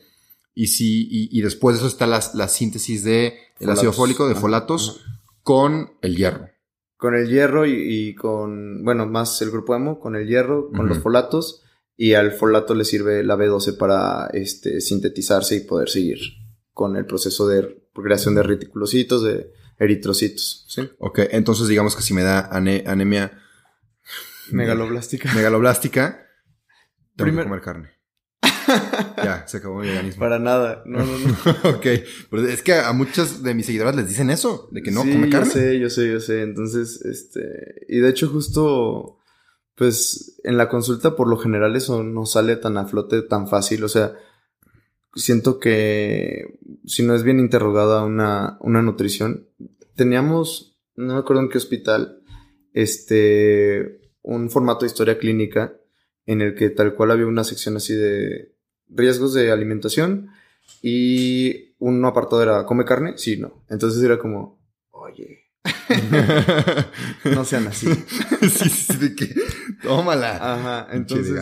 A: Y si, y, y después de eso está la, la síntesis de el ácido fólico, de
C: Ajá,
A: folatos,
C: ajá.
A: con el hierro.
C: Con el hierro y, y con, bueno, más el grupo hemo, con el hierro, con los folatos. Y al folato le sirve la B12 para este, sintetizarse y poder seguir con el proceso de creación de reticulocitos, de eritrocitos. ¿sí?
A: Ok, entonces digamos que si me da ane- anemia
C: Megaloblástica.
A: megaloblástica, tengo
C: Primer-
A: que comer carne. <laughs> ya, se acabó mi veganismo.
C: Para nada. No, no, no. <laughs>
A: ok, pero es que a muchos de mis seguidores les dicen eso, de que no
C: sí,
A: come carne.
C: Yo sé, yo sé, yo sé. Entonces, este. Y de hecho, justo. Pues en la consulta, por lo general, eso no sale tan a flote tan fácil. O sea, siento que si no es bien interrogada una, una nutrición. Teníamos, no me acuerdo en qué hospital, este. Un formato de historia clínica en el que tal cual había una sección así de riesgos de alimentación y un apartado era ¿come carne? Sí, no. Entonces era como, oye, <laughs> no sean así. <laughs>
A: sí, sí, de que tómala.
C: Ajá, entonces, <laughs>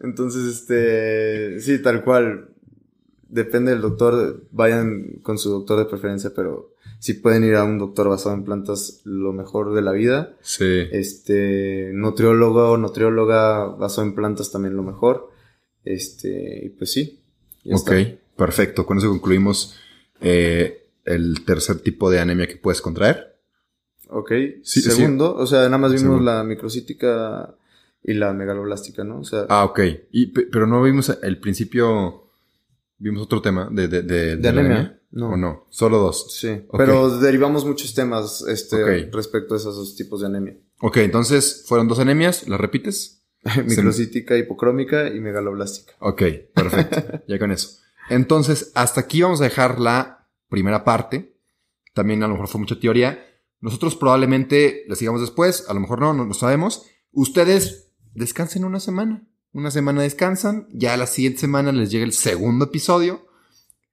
C: entonces, este, sí, tal cual. Depende del doctor, vayan con su doctor de preferencia, pero si pueden ir a un doctor basado en plantas, lo mejor de la vida.
A: sí.
C: Este, nutriólogo o nutrióloga basado en plantas también lo mejor. Este, y pues sí. ya
A: Ok,
C: está.
A: perfecto. Con eso concluimos eh, el tercer tipo de anemia que puedes contraer.
C: Ok.
A: Sí, sí.
C: Segundo, o sea, nada más vimos
A: Segundo.
C: la microcítica y la megaloblástica, ¿no? O sea,
A: Ah, ok. Y, pe- pero no vimos el principio. Vimos otro tema de, de, de,
C: ¿De anemia?
A: No. ¿O no? Solo dos.
C: sí. Pero derivamos muchos temas este, respecto a esos dos tipos de anemia.
A: Ok, entonces fueron dos anemias. ¿Las repites? <laughs>
C: Microcítica, hipocrómica y megaloblástica.
A: Ok, perfecto. <laughs> ya con eso. Entonces, hasta aquí vamos a dejar la primera parte. También a lo mejor fue mucha teoría. Nosotros probablemente le sigamos después, a lo mejor no, no lo sabemos. Ustedes descansen una semana. Una semana descansan, ya la siguiente semana les llega el segundo episodio.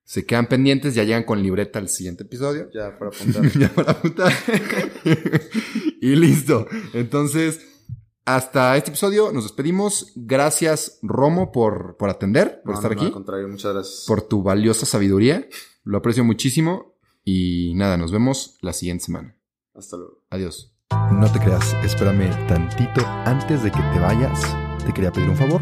A: Se quedan pendientes, ya llegan con libreta al siguiente episodio.
C: Ya, para apuntar. <laughs>
A: ya para apuntar. <laughs> y listo. Entonces, hasta este episodio nos despedimos. Gracias, Romo, por, por atender, por
C: No,
A: estar
C: no, no,
A: aquí,
C: Al contrario, muchas gracias.
A: por tu valiosa sabiduría. Lo aprecio muchísimo. Y nada, nos vemos la siguiente semana.
C: Hasta luego.
A: Adiós.
D: No te creas, espérame tantito antes de que te vayas. Te quería pedir un favor.